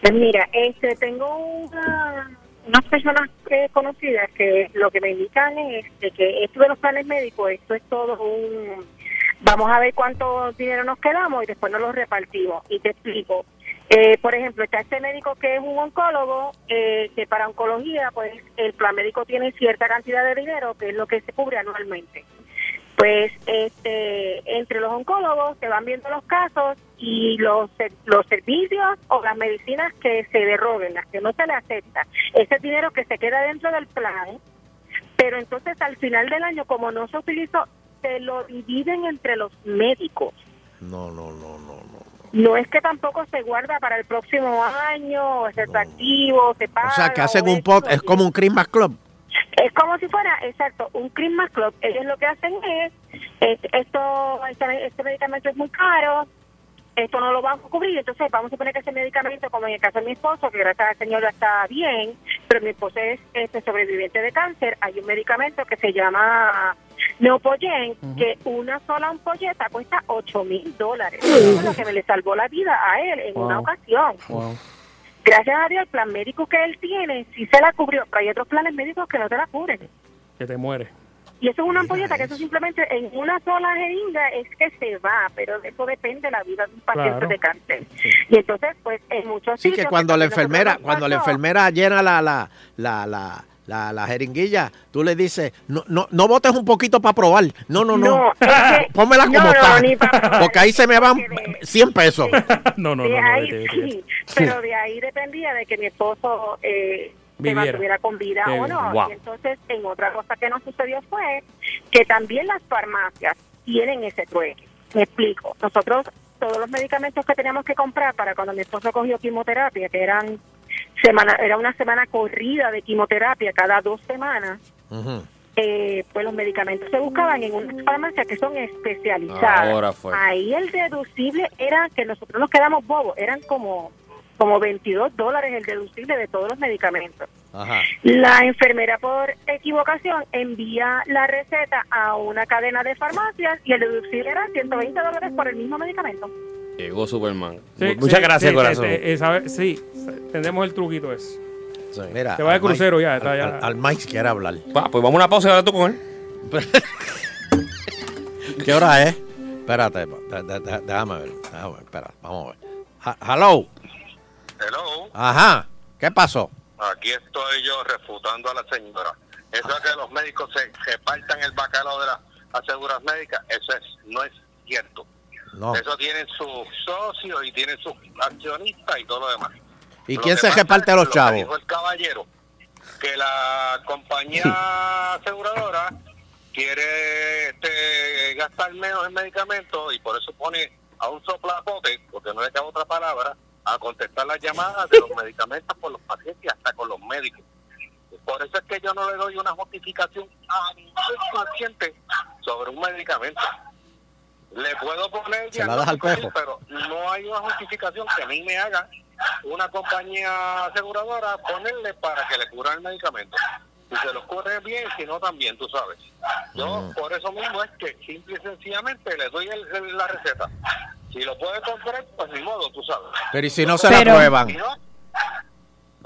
Pues mira, este, tengo una, unas personas eh, conocidas que lo que me indican es de que esto de los planes médicos, esto es todo un... Vamos a ver cuánto dinero nos quedamos y después nos lo repartimos. Y te explico. Eh, por ejemplo, está este médico que es un oncólogo, eh, que para oncología, pues el plan médico tiene cierta cantidad de dinero, que es lo que se cubre anualmente. Pues este, entre los oncólogos se van viendo los casos y los, los servicios o las medicinas que se derroguen, las que no se le acepta. Ese dinero que se queda dentro del plan, pero entonces al final del año, como no se utilizó, se lo dividen entre los médicos. No, no, no, no, no. No es que tampoco se guarda para el próximo año, o es retroactivo, se paga. O sea, que hacen un pot, es como un Christmas Club. Es como si fuera, exacto, un Christmas Club. Ellos lo que hacen es, es- esto, este, este medicamento es muy caro, esto no lo van a cubrir, entonces vamos a suponer que ese medicamento, como en el caso de mi esposo, que gracias al Señor está bien, pero mi esposo es este sobreviviente de cáncer, hay un medicamento que se llama Neopogen, que una sola ampolleta cuesta 8 mil dólares. Eso es lo que me le salvó la vida a él en una ocasión. Wow. Gracias a Dios, el plan médico que él tiene sí se la cubrió, pero hay otros planes médicos que no te la cubren. Que te muere. Y eso es una ampolleta que eso simplemente en una sola jeringa es que se va, pero de eso depende la vida de un paciente Claro. de cáncer. Y entonces, pues en muchos Sí, que cuando la enfermera, cuando la enfermera llena la, la, la, la, la, la jeringuilla, tú le dices, no, no, no botes un poquito para probar. No, no, no. No, es que- Pónmela como no, está. porque ahí se me van 100 pesos. No, no, de no. no, ahí sí, pero de ahí dependía de que mi esposo eh, se mantuviera con vida o no. Wow. Y entonces, en otra cosa que nos sucedió fue que también las farmacias tienen ese trueque. Me explico. Nosotros, todos los medicamentos que teníamos que comprar para cuando mi esposo cogió quimioterapia, que eran semana, era una semana corrida de quimioterapia cada dos semanas, eh, pues los medicamentos se buscaban en unas farmacias que son especializadas. Ahora fue. Ahí el deducible era que nosotros nos quedamos bobos, eran como, como 22 dólares el deducible de todos los medicamentos. Ajá. La enfermera por equivocación envía la receta a una cadena de farmacias y el deducible era 120 dólares por el mismo medicamento. Llegó Superman. Sí, Muchas sí, gracias, sí, corazón. este, eh, sabe- sí, entendemos el truquito ese. Mira, Te va de Mike- crucero ya, está al, ya. al- al Mike quiere hablar. Va, pues vamos a una pausa y ahora tú con él. ¿Qué hora es? Espérate, da- da- da- déjame ver. Déjame ver, espera, vamos a ver. Ha- hello. Hello, Ajá. ¿Qué pasó? aquí estoy yo refutando a la señora. Eso de que los médicos se repartan el bacalao de las aseguras médicas, eso es, no es cierto. No. Eso tienen sus socios y tienen sus accionistas y todo lo demás. ¿Y Lo quién se reparte es los chavos? dijo el caballero, que la compañía aseguradora quiere este, gastar menos en medicamentos y por eso pone a un soplapote, porque no le cabe otra palabra, a contestar las llamadas de los medicamentos por los pacientes y hasta con los médicos. Por eso es que yo no le doy una justificación a ningún paciente sobre un medicamento. Le puedo poner Se la das al diagnóstico, pejo. sí, pero no hay una justificación que a mí me haga una compañía aseguradora ponerle para que le cura el medicamento. Si se los cubre bien, si no también, tú sabes. Yo por eso mismo es que simple y sencillamente le doy el- el- la receta. Si lo puede comprar, pues ni modo, tú sabes. Pero ¿y si no se Pero- la prueban? Si no,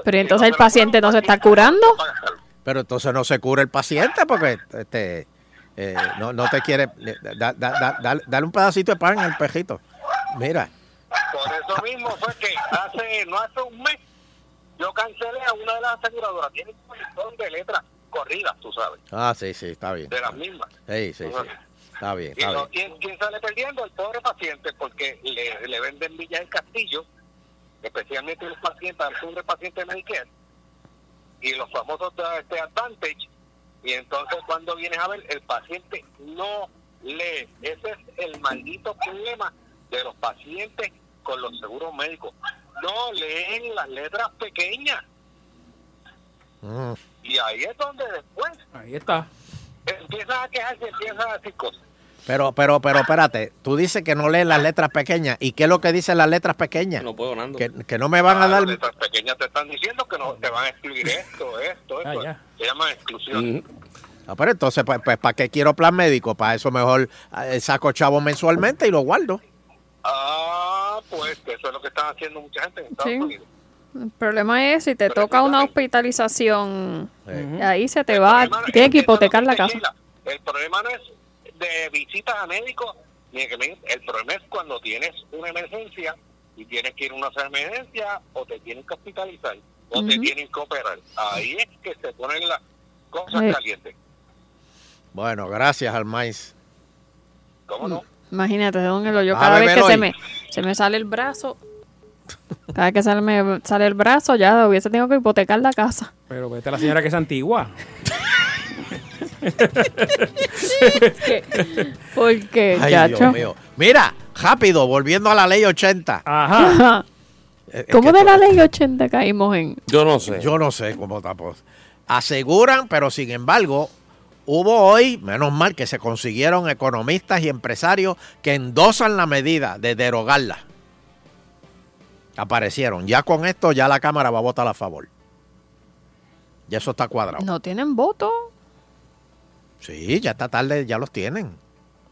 Pero entonces el paciente no se está curando. Pero entonces no se cura el paciente porque este eh, no, no te quiere. eh, da- da- da- dale, dale un pedacito de pan al pejito. Mira. Por eso mismo fue que hace, no hace un mes, yo cancelé a una de las aseguradoras. Tiene un montón de letras corridas, tú sabes, Ah, sí, sí, está bien. de las mismas. Sí, sí, sí. Está bien, Y está no, bien. ¿quién, quién sale perdiendo? El pobre paciente, porque le, le venden Villa del Castillo, especialmente los pacientes, al sur de pacientes Medicare, y los famosos de este Advantage, y entonces cuando vienes a ver, el paciente no lee. Ese es el maldito problema de los pacientes con los seguros médicos. No leen las letras pequeñas. Mm. Y ahí es donde después Ahí está. empiezan a quejarse, empiezan a decir cosas. Pero, pero, pero, espérate. Tú dices que no lees las letras pequeñas. ¿Y qué es lo que dicen las letras pequeñas? No puedo, Nando. Que, que no me van a dar... Las letras pequeñas te están diciendo que no te van a escribir esto, esto, esto. Se llama exclusión. Ah, pero entonces, pues, pues, ¿para qué quiero plan médico? Para eso mejor eh, saco chavo mensualmente y lo guardo. Ah, pues eso es lo que están haciendo mucha gente en Estados Sí. Unidos. El problema es si te toca una hospitalización, Sí. ahí se te va, tienes que hipotecar la casa. El problema no es de visitas a médicos, ni el problema es cuando tienes una emergencia y tienes que ir a una emergencia o te tienen que hospitalizar o te tienen que operar. Ahí es que se ponen las cosas Sí. calientes. Bueno, gracias al maíz. ¿Cómo no? Imagínate, don Elo, yo cada vez que se me, se me sale el brazo, cada vez que sale, me sale el brazo, ya hubiese tenido que hipotecar la casa. Pero vete a la señora que es antigua. Porque, Ay, chacho. Dios mío. Mira, rápido, volviendo a la ley 80. Ajá. Es- ¿Cómo de la ley 80 caímos en? Yo no sé. Yo no sé cómo tampoco. Aseguran, pero sin embargo, hubo hoy, menos mal que se consiguieron economistas y empresarios que endosan la medida de derogarla. Aparecieron. Ya con esto, ya la Cámara va a votar a favor. Ya eso está cuadrado. ¿No tienen voto? Sí, ya esta tarde ya los tienen.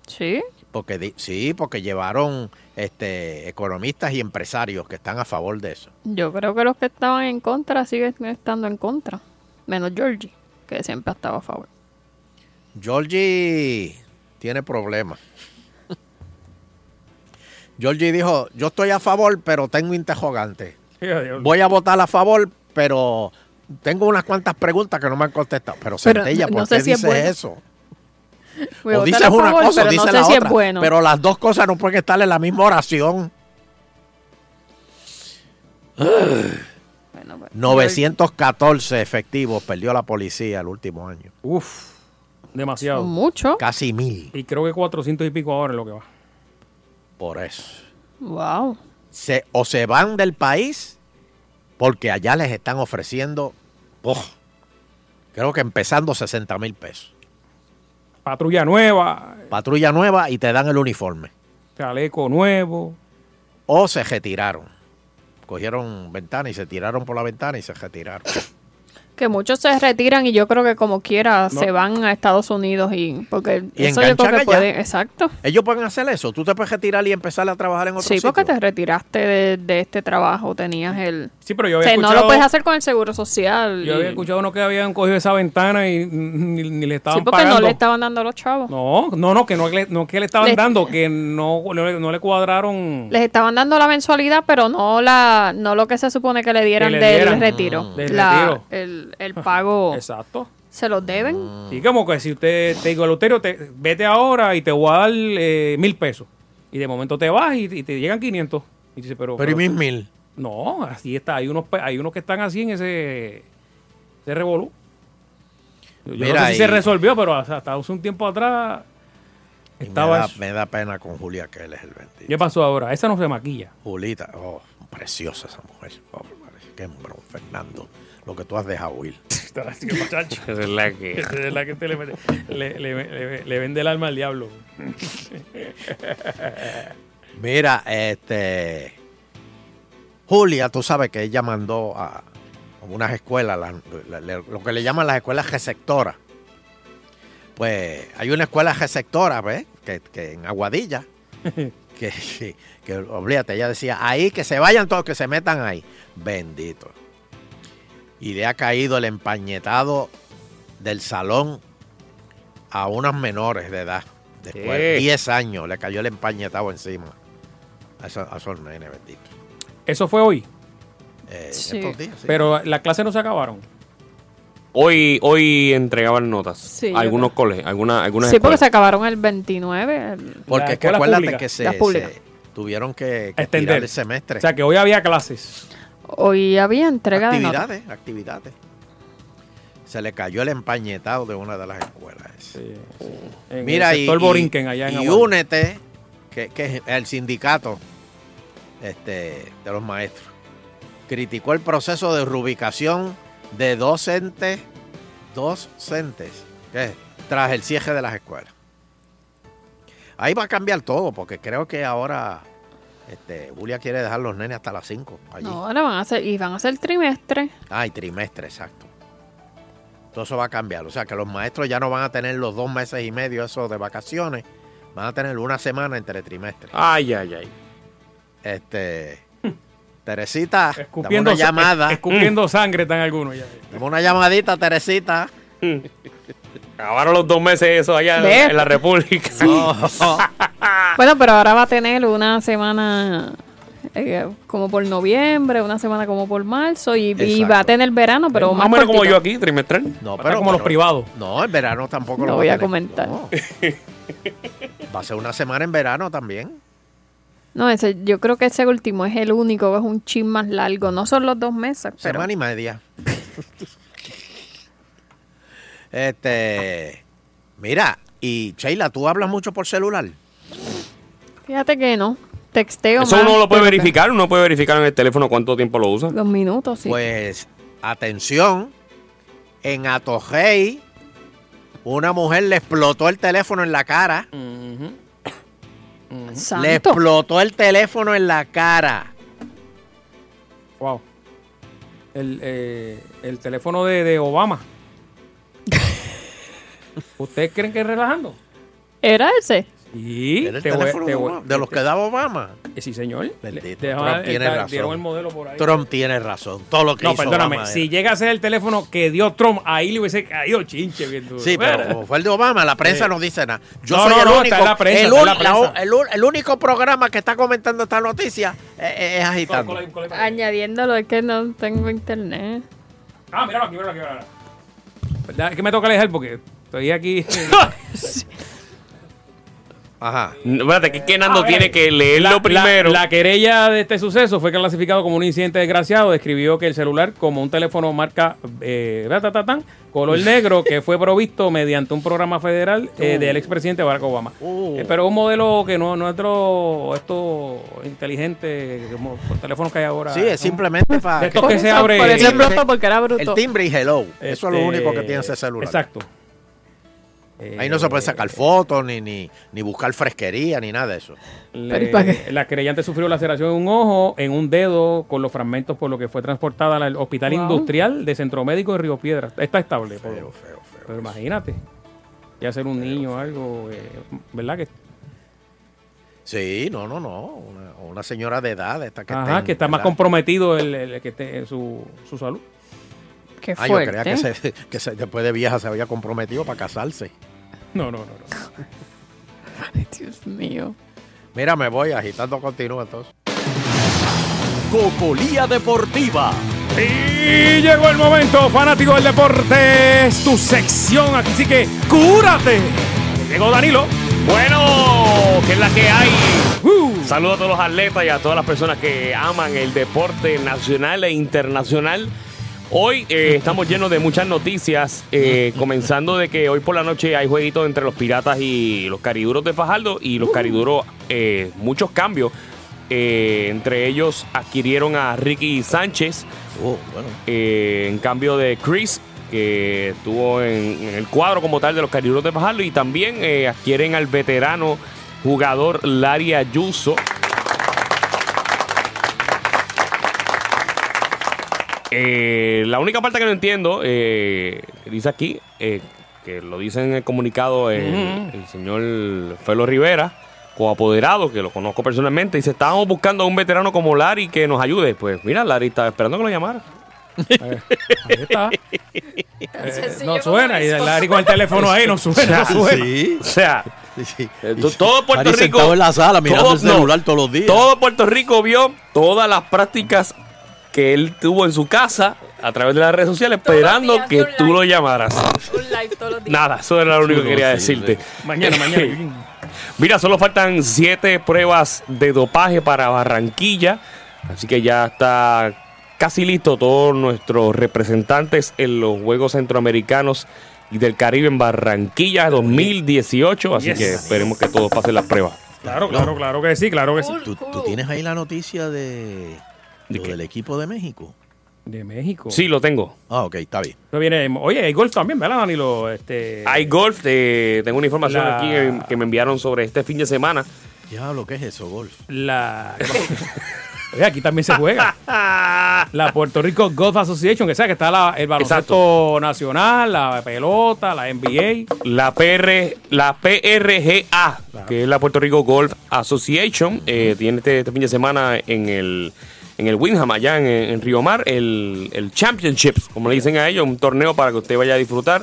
Sí. Porque sí, porque llevaron este economistas y empresarios que están a favor de eso. Yo creo que los que estaban en contra siguen estando en contra. Menos Georgie, que siempre estaba a favor. Georgie tiene problemas. Georgie dijo, yo estoy a favor, pero tengo interrogantes. Voy a votar a favor, pero tengo unas cuantas preguntas que no me han contestado. Pero, Pero Centella, no ¿por sé qué si es dices bueno. eso? Voy o dices una favor, cosa o no dices sé la si otra. bueno. Pero las dos cosas no pueden estar en la misma oración. Bueno, pues, 914 efectivos perdió la policía el último año. Uf, demasiado. Mucho. Casi mil. Y creo que 400 y pico ahora es lo que va. Por eso. Wow. Se, o se van del país porque allá les están ofreciendo, oh, creo que empezando 60 mil pesos. Patrulla nueva, Patrulla nueva y te dan el uniforme. chaleco nuevo. O se retiraron. Cogieron ventana y se tiraron por la ventana y se retiraron. Que muchos se retiran y yo creo que como quiera No. se van a Estados Unidos y porque Y eso yo creo que allá. puede, exacto. Ellos pueden hacer eso. Tú te puedes retirar y empezar a trabajar en otro Sí, sitio. porque te retiraste de, de este trabajo, tenías el... Sí, pero yo O había sea, no lo puedes hacer con el seguro social. Yo y- había escuchado uno que habían cogido esa ventana y ni, ni le estaban Sí, porque pagando. no le estaban dando a los chavos. No, no, no, que no, le- no que le estaban dando, que no, no, le- no le cuadraron. Les estaban dando la mensualidad, pero no la no lo que se supone que le dieran le del retiro. Mm. Del La- retiro. El, el pago. Exacto. ¿Se los deben? Sí, como que si usted te digo, Eleuterio, te, vete ahora y te voy a dar eh, mil pesos. Y de momento te vas y, y te llegan 500. Y dice, pero, Pero y mis mil. No, así está. Hay unos, hay unos que están así en ese, ese revolú. Yo no sé si se resolvió, pero hasta, hasta hace un tiempo atrás Y me, estaba da, me da pena con Julia que él es el 20. ¿Qué pasó ahora? Esa no se maquilla. Julita, oh, preciosa esa mujer. Oh, que hembrón, Fernando. Lo que tú has dejado ir. Esa es la que. Esa es la que te le, mete- le, le- le- le vende el alma al diablo. Mira, este. Julia, tú sabes que ella mandó a unas escuelas, la- la- la- lo que le llaman las escuelas receptoras. Pues hay una escuela receptora, ¿ves? Que, que en Aguadilla. que, que, que, olvídate, ella decía, ahí que se vayan todos, que se metan ahí. Bendito. Y le ha caído el empañetado del salón a unas menores de edad. Después de ¿Qué? 10 años le cayó el empañetado encima. A esos, a esos nenes, bendito. Eso fue hoy. Eh, Sí. estos días, sí. Pero las clases no se acabaron. Hoy, hoy entregaban notas. Sí, algunos colegios, alguna, algunas Sí, porque se acabaron el 29. el- Porque es que acuérdate pública. que se, Las públicas. se tuvieron que, que Extender. tirar el semestre. O sea que hoy había clases. Hoy había entrega de notas. actividades, actividades. Se le cayó el empañetado de una de las escuelas. En Mira, el y, sector y- Borinquen, allá en y únete, que, que es el sindicato este, de los maestros, criticó el proceso de reubicación de docentes, docentes, ¿qué? tras el cierre de las escuelas. Ahí va a cambiar todo, porque creo que ahora este, Julia quiere dejar los nenes hasta las 5 allí. No, ahora van a hacer, y van a hacer trimestre. Ay, trimestre, exacto. Todo eso va a cambiar. O sea que los maestros ya no van a tener los dos meses y medio esos de vacaciones. Van a tener una semana entre trimestres. Ay, ay, ay. Este. Teresita, dame Escupiendo, una llamada. es- escupiendo sangre están algunos ya. Dame una llamadita, Teresita. Acabaron los dos meses eso allá en, en la República. Bueno, pero ahora va a tener una semana eh, como por noviembre, una semana como por marzo y, y va a tener verano, pero Más más o menos como yo aquí, trimestral. No, a estar como los privados. No, en verano tampoco No lo voy a tener. comentar. No. Va a ser una semana en verano también. No, ese, yo creo que ese último es el único es un chin más largo. No son los dos meses, pero Semana y media. Este. Mira, y Sheila, ¿tú hablas mucho por celular? fíjate que no. Texteo Eso más uno lo puede verificar, uno puede verificar en el teléfono cuánto tiempo lo usa. Los minutos, sí. Pues, atención, en Atojei, una mujer le explotó el teléfono en la cara. Santo. Le explotó el teléfono en la cara. Wow. El, eh, el teléfono de, de Obama. ¿Ustedes creen que es relajando? ¿Era ese? Sí. Era el te voy- teléfono te de voy- Obama, de los que daba Obama. Eh, Sí, señor. Bendito, Trump tiene está- razón. Dieron el modelo por ahí. Trump tiene razón. Todo lo que No, hizo perdóname. Obama Si era- llega a ser el teléfono que dio Trump, ahí le hubiese caído chinche bien duro. Sí, pero como fue el de Obama, la prensa Sí. no dice nada. Yo No, soy no, el no, único. está en la prensa, el, está en la un- la- prensa. el un- el único programa que está comentando esta noticia eh, eh, es agitando. Añadiéndolo, es que no tengo internet. Ah, míralo aquí, míralo aquí, míralo. ¿Verdad? Es que me toca alejar porque estoy aquí. Ajá. Espérate, que, que Nando Ah, tiene que leerlo la- primero. La, la querella de este suceso fue clasificado como un incidente desgraciado. Describió que el celular, como un teléfono marca eh, ratatatán, color negro, que fue provisto mediante un programa federal eh, del expresidente Barack Obama. Uh. Eh, pero un modelo que no, no es de los- esto inteligente, como los teléfonos que hay ahora. Sí, es simplemente para. De estos que se abre. Por porque era bruto. El timbre y hello. Eso es lo Este, único que tiene ese celular. Exacto. Ahí no se puede sacar fotos, ni, ni, ni buscar fresquería, ni nada de eso. Le- la querellante sufrió laceración en un ojo, en un dedo, con los fragmentos por lo que fue transportada al Hospital Wow. Industrial de Centro Médico de Río Piedra. Está estable. por- Pero imagínate. Ya ser un niño o algo, eh, ¿verdad? Que, Sí, no, no, no. Una, una señora de edad, esta que ajá, está. que está más comprometido el, el que esté en su, su salud. Qué Ah, yo creía que, se- que se- después de vieja se había comprometido para casarse. No, no, no. no. Dios mío. Mira, me voy, agitando continúa entonces. Cocolía Deportiva. Y llegó el momento, fanático del deporte. Es tu sección, aquí sí que cúrate. Llegó Danilo. Bueno, que es la que hay. Saludos a todos los atletas y a todas las personas que aman el deporte nacional e internacional. Hoy eh, estamos llenos de muchas noticias, eh, comenzando de que hoy por la noche hay jueguitos entre los Piratas y los Cariduros de Fajardo y los Cariduros, eh, muchos cambios. Entre ellos adquirieron a Ricky Sánchez eh, en cambio de Chris, que estuvo en, en el cuadro como tal de los Cariduros de Fajardo y también adquieren al veterano jugador Larry Ayuso. Eh, la única parte que no entiendo, eh, que dice aquí, eh, que lo dice en el comunicado el, señor Felo Rivera, como apoderado, que lo conozco personalmente, dice, estábamos buscando a un veterano como Larry que nos ayude. Pues mira, Larry estaba esperando que lo llamara. Ahí está. Eh, no suena. Y. Larry con el teléfono ahí no suena. no suena. Sí. O sea, Sí. todo Puerto Larry Rico. en la sala mirando todo- el celular todos los días. Todo Puerto Rico vio todas las prácticas que él tuvo en su casa a través de las redes sociales esperando días, que tú live. lo llamaras. Un live todos los días. Nada, eso era lo único que quería decirte. Mañana, mañana. Mira, solo faltan siete pruebas de dopaje para Barranquilla. Así que ya está casi listo todos nuestros representantes en los Juegos Centroamericanos y del Caribe en Barranquilla 2018. Así Yes. que esperemos que todos pasen las pruebas. Claro, claro, claro que sí, claro que sí. ¿Tú, tú tienes ahí la noticia de, lo del equipo de México? De México. Sí, lo tengo. Ah, ok, está bien. Eso viene, oye, hay golf también, ¿verdad, Danilo? Este, Hay golf, eh, tengo una información La- aquí que, que me enviaron sobre este fin de semana. Diablo, ¿qué es eso, golf? La. Oye, aquí también se juega. La Puerto Rico Golf Association, que sabe que está la- el baloncesto nacional, la pelota, la NBA. La PR, la PRGA, que es la Puerto Rico Golf Association, eh, tiene este, este fin de semana en el en el Winham, allá en, en Río Mar, el, el Championships, como le dicen a ellos, un torneo para que usted vaya a disfrutar.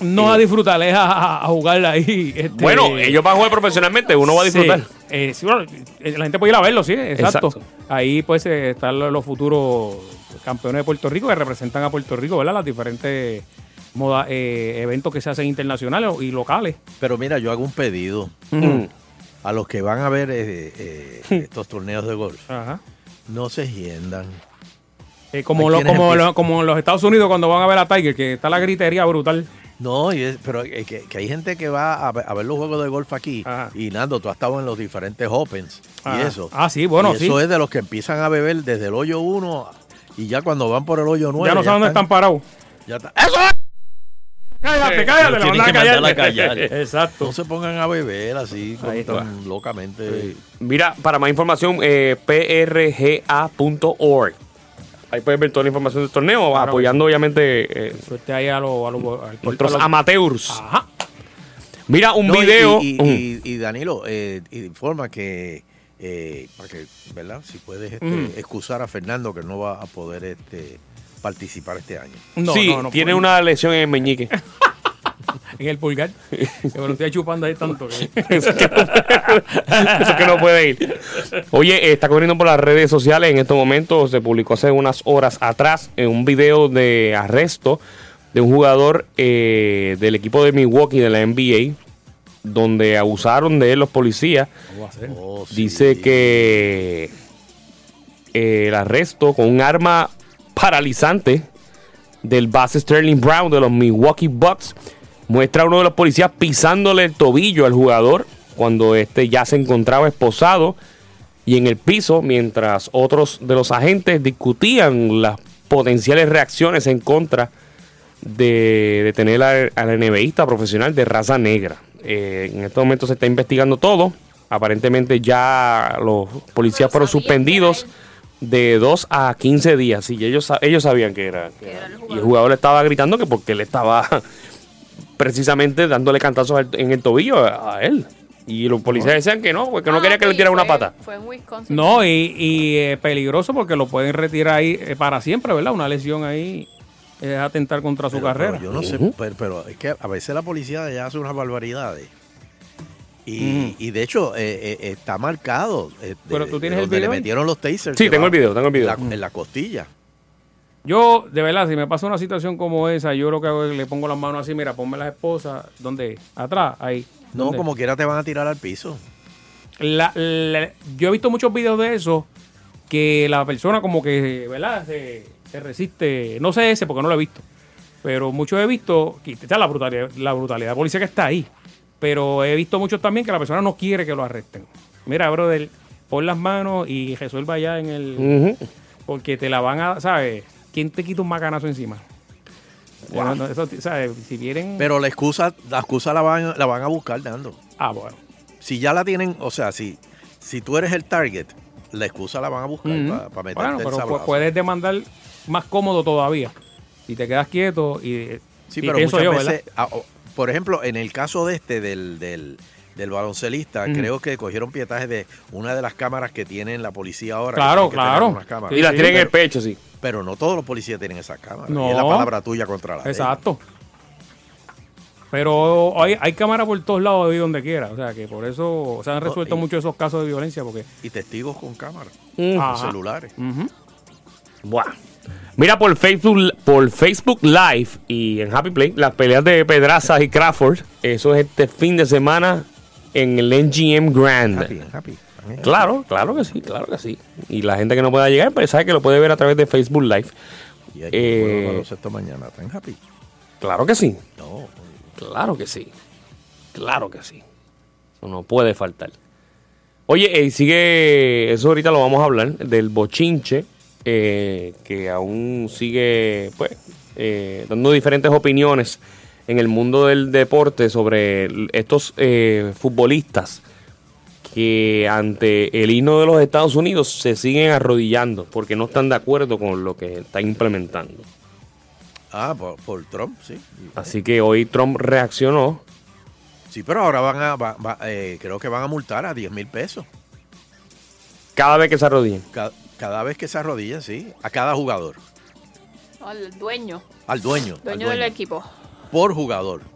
No a disfrutar, es a, a- a jugar ahí. este- Bueno, ellos van a jugar profesionalmente, uno va a disfrutar. Sí, eh, sí, bueno, eh, la gente puede ir a verlo, sí, exacto. Exacto. Ahí pues eh, están los, futuros campeones de Puerto Rico que representan a Puerto Rico, ¿verdad? Las diferentes moda- eh, eventos que se hacen internacionales y locales. Pero mira, yo hago un pedido a los que van a ver eh, eh, estos torneos de golf. Ajá. No se hiendan. Eh, como, lo- como, lo- como en los Estados Unidos cuando van a ver a Tiger, que está la gritería brutal. No, pero eh, que, que hay gente que va a ver, a ver los juegos de golf aquí. Y Nando, tú has estado en los diferentes Opens y Ajá. eso. Ah, sí, bueno, Y sí. Eso es de los que empiezan a beber desde el hoyo 1 y ya cuando van por el hoyo 9. ya no saben dónde están parados. Ya está. ¡Eso es! Cállate, cállate, Los le tienen mandan a callar. Exacto. No se pongan a beber así como Ahí está. tan locamente. Mira, para más información, eh, prga.org. Ahí puedes ver toda la información del torneo, Claro. apoyando obviamente eh, Suerte ahí a nuestros a amateurs. Ajá. Mira, un No, y- video. Y, y- y Danilo, eh, informa que, eh, para que, ¿verdad? Si puedes este, Mm. excusar a Fernando que no va a poder este, participar este año. sí, tiene una lesión en el meñique. En el pulgar. Que me lo estoy chupando ahí tanto que... Eso que no puede ir. Oye, eh, está corriendo por las redes sociales en estos momentos. Se publicó hace unas horas atrás en un video de arresto de un jugador eh, del equipo de Milwaukee de la NBA, donde abusaron de él los policías. Oh, Dice que eh, el arresto con un arma paralizante del base Sterling Brown de los Milwaukee Bucks muestra a uno de los policías pisándole el tobillo al jugador cuando este ya se encontraba esposado y en el piso mientras otros de los agentes discutían las potenciales reacciones en contra de detener al, al NBAista profesional de raza negra. Eh, en este momento se está investigando todo. Aparentemente ya los policías fueron suspendidos de 2 a 15 días. Y ellos, ellos sabían que era. que era. Y el jugador le estaba gritando que porque él estaba precisamente dándole cantazos al- en el tobillo a, él. Y los policías decían que no, porque no Ah, quería que le tirara una pata. Fue en Wisconsin. No, y, y eh, peligroso porque lo pueden retirar ahí eh, para siempre, ¿verdad? Una lesión ahí es atentar contra su Pero- carrera. pero yo no sé, pero, pero es que a veces la policía ya hace unas barbaridades. Y, Ujú. y de hecho eh, eh, está marcado. eh, Pero de- tú de tienes el video le metieron los tasers. Sí, que tengo el video, tengo el video. En la, en la costilla. Yo, de verdad, si me pasa una situación como esa, yo lo que hago es le pongo las manos así, mira, ponme las esposas, ¿dónde? Atrás, ahí. No, ¿Dónde? como quiera te van a tirar al piso. La- la- yo he visto muchos videos de eso que la persona como que, ¿verdad? Se, se resiste. No sé ese porque no lo he visto. Pero muchos he visto, que está la brutalidad, la brutalidad policía que está ahí. Pero he visto muchos también que la persona no quiere que lo arresten. Mira, brother, pon las manos y resuelva allá en el... Porque te la van a, ¿sabes? ¿Quién te quita un macanazo encima? No, no, eso, ¿sabes? Si vienen... Pero la excusa, la excusa la van, la van a buscar dando. Ah, bueno. Si ya la tienen, o sea, si, si tú eres el target, la excusa la van a buscar Ujú. para meterte Bueno, pero sablazo. puedes demandar más cómodo todavía. Y te quedas quieto y... Sí, y pero muchas yo, veces, por ejemplo, en el caso de este, del, del, del baloncelista, creo que cogieron pietaje de una de las cámaras que tienen la policía ahora. Claro, claro. cámaras. Y las tienen en el pecho, sí. Pero no todos los policías tienen esas cámaras. No. Y es la palabra tuya contra la. Exacto. Pero hay, hay cámaras por todos lados y donde quiera. O sea, que por eso se han No, resuelto y- muchos de esos casos de violencia. porque Y testigos con cámaras, con celulares. Ujú. Buah. Mira por Facebook, por Facebook Live y en Happy Play, las peleas de Pedraza y Crawford. Eso es este fin de semana en el NGM Grand. Happy, happy. Claro, claro que sí, claro que sí. Y la gente que no pueda llegar, pues sabe que lo puede ver a través de Facebook Live. Y hay Eh, baloncesto mañana. ¿Están happy? Claro que sí. No. Claro que sí. Claro que sí. Eso no puede faltar. Oye, eh, sigue, eso ahorita lo vamos a hablar, del bochinche, eh, que aún sigue, pues, eh, dando diferentes opiniones en el mundo del deporte sobre estos eh, futbolistas que ante el himno de los Estados Unidos se siguen arrodillando porque no están de acuerdo con lo que está implementando. Ah, por, por Trump, sí. Así que hoy Trump reaccionó Sí, pero ahora van a, va- va- eh, creo que van a multar a 10 mil pesos. cada vez que se arrodillan. Ca- Cada, vez que se arrodilla, sí. A cada jugador. Al dueño. Al dueño. al Dueño del equipo. Por jugador.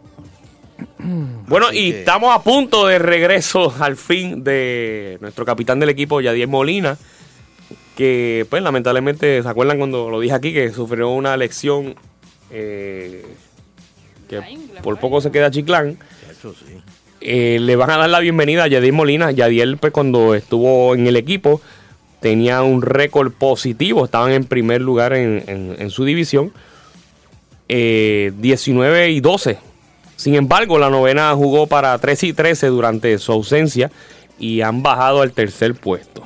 Bueno, Así y que- estamos a punto de regreso al fin de nuestro capitán del equipo, Yadier Molina, que pues lamentablemente, ¿se acuerdan cuando lo dije aquí? Que sufrió una lesión eh, que por poco se queda chiclán. Eso sí. Eh, le van a dar la bienvenida a Yadier Molina. Yadier, pues, cuando estuvo en el equipo, tenía un récord positivo. Estaban en primer lugar en, en- en su división. Eh, 19 y 12. Sin embargo, la novena jugó para 13 y 13 durante su ausencia y han bajado al tercer puesto.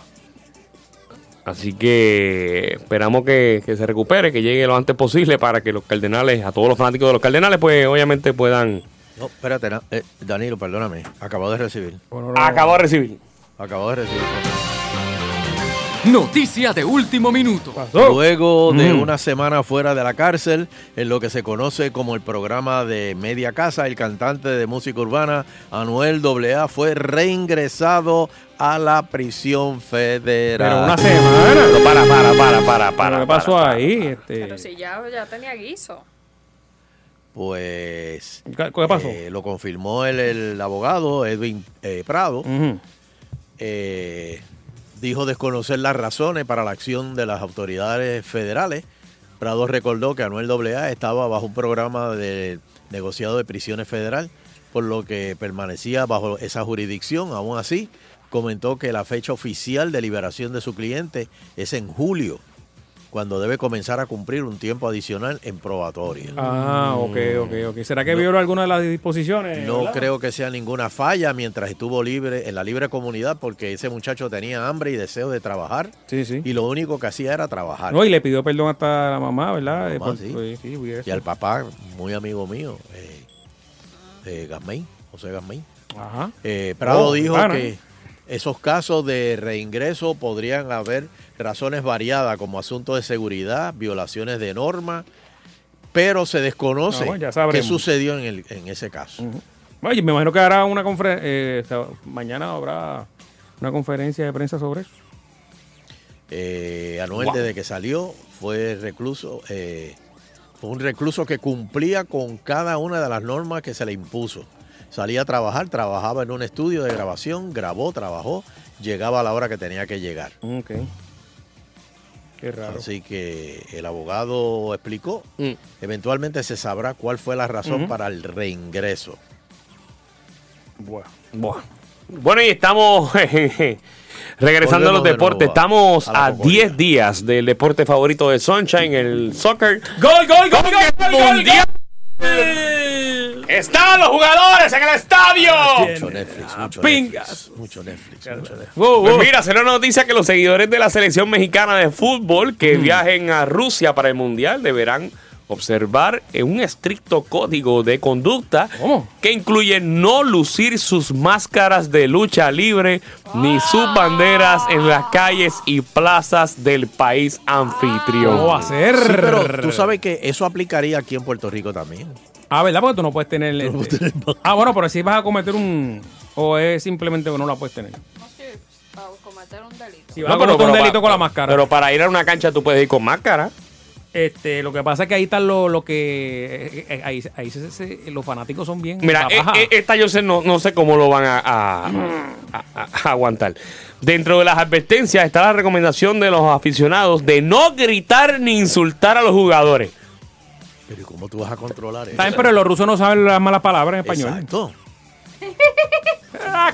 Así que esperamos que, que se recupere, que llegue lo antes posible para que los cardenales, a todos los fanáticos de los cardenales, pues obviamente puedan No, espérate, na- eh, Danilo, perdóname. Acabo de recibir. Acabo de recibir. Acabo de recibir. Noticia de último minuto. Luego de Mm. una semana fuera de la cárcel, en lo que se conoce como el programa de Media Casa, el cantante de música urbana Anuel AA fue reingresado a la prisión federal. Pero una semana. Pero para, para, para, para, para. ¿Qué pasó para, ahí? Este, Pero si ya, ya tenía guiso. Pues. ¿Qué qué pasó? eh, lo confirmó el, el abogado Edwin eh, Prado. Eh, dijo desconocer las razones para la acción de las autoridades federales. Prado recordó que Anuel AA estaba bajo un programa de negociado de prisiones federal, por lo que permanecía bajo esa jurisdicción. Aún así, comentó que la fecha oficial de liberación de su cliente es en julio, cuando debe comenzar a cumplir un tiempo adicional en probatoria. Ah, ok, ok, ok. ¿Será que violó alguna de las disposiciones? No verdad? creo que sea ninguna falla mientras estuvo libre en la libre comunidad porque ese muchacho tenía hambre y deseo de trabajar. Sí, sí. Y lo único que hacía era trabajar. No, y le pidió perdón hasta a la mamá, ¿verdad? La Eh, mamá, por- sí. pues, sí. Y al papá, muy amigo mío, eh, eh, José Gasmey. Ajá. Eh, Prado Oh, dijo claro. que esos casos de reingreso podrían haber razones variadas como asuntos de seguridad, violaciones de normas, pero se desconoce No, qué sucedió en, el- en ese caso. Oye, me imagino que hará una conferencia. mañana habrá una conferencia de prensa sobre eso. Eh, Anuel, Wow. desde que salió, fue recluso, eh, fue un recluso que cumplía con cada una de las normas que se le impuso. Salía a trabajar, trabajaba en un estudio de grabación, grabó, trabajó, llegaba a la hora que tenía que llegar. Ok. Qué raro. Así que el abogado explicó. Mm. Eventualmente se sabrá cuál fue la razón para el reingreso. Bueno. Bueno, y estamos regresando a los de deportes. Estamos a la a 10 días del deporte favorito de Sunshine, el soccer. ¡Gol, gol, gol, gol, gol, gol, mundial! ¡Están los jugadores en el estadio! Mucho Netflix, mucho pingas. Netflix. Mucho Netflix, mucho Netflix. Pues mira, será una noticia que los seguidores de la selección mexicana de fútbol que viajen a Rusia para el Mundial deberán observar un estricto código de conducta que incluye no lucir sus máscaras de lucha libre ni sus banderas en las calles y plazas del país anfitrión. ¿Cómo va a ser? Sí, pero tú sabes que eso aplicaría aquí en Puerto Rico también. Ah, ¿verdad? Porque tú no puedes tener. este- Ah, bueno, pero si vas a cometer un. O es simplemente que no la puedes tener. Para cometer un delito. Si vas a cometer un delito con la máscara. Pero para ir a una cancha tú puedes ir con máscara. Este, lo que pasa es que ahí están lo, lo que. eh, eh, ahí, ahí se- se- los fanáticos son bien. Mira, eh, eh, esta yo sé, no, no sé cómo lo van a, a- a- a- a aguantar. Dentro de las advertencias está la recomendación de los aficionados de no gritar ni insultar a los jugadores. Pero ¿y cómo tú vas a controlar eso? Bien, pero los rusos no saben las malas palabras en español. Exacto. Ah,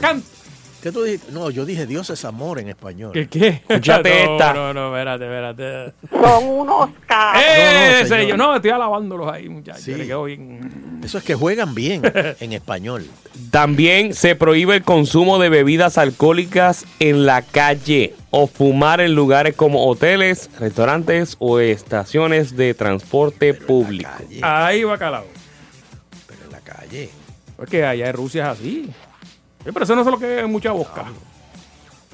¿Qué tú dijiste? No, yo dije Dios es amor en español. ¿Qué? qué? Escúchate no, esta. No, no, espérate, espérate. Son unos cabros. ¡Eh! No, no, estoy alabándolos ahí, muchachos. Sí. Bien. Eso es que juegan bien en español. También se prohíbe el consumo de bebidas alcohólicas en la calle o fumar en lugares como hoteles, restaurantes o estaciones de transporte público. Ahí va calado. Pero en la calle. Porque allá en Rusia es así. Eh, Pero eso no es lo que es mucha boca.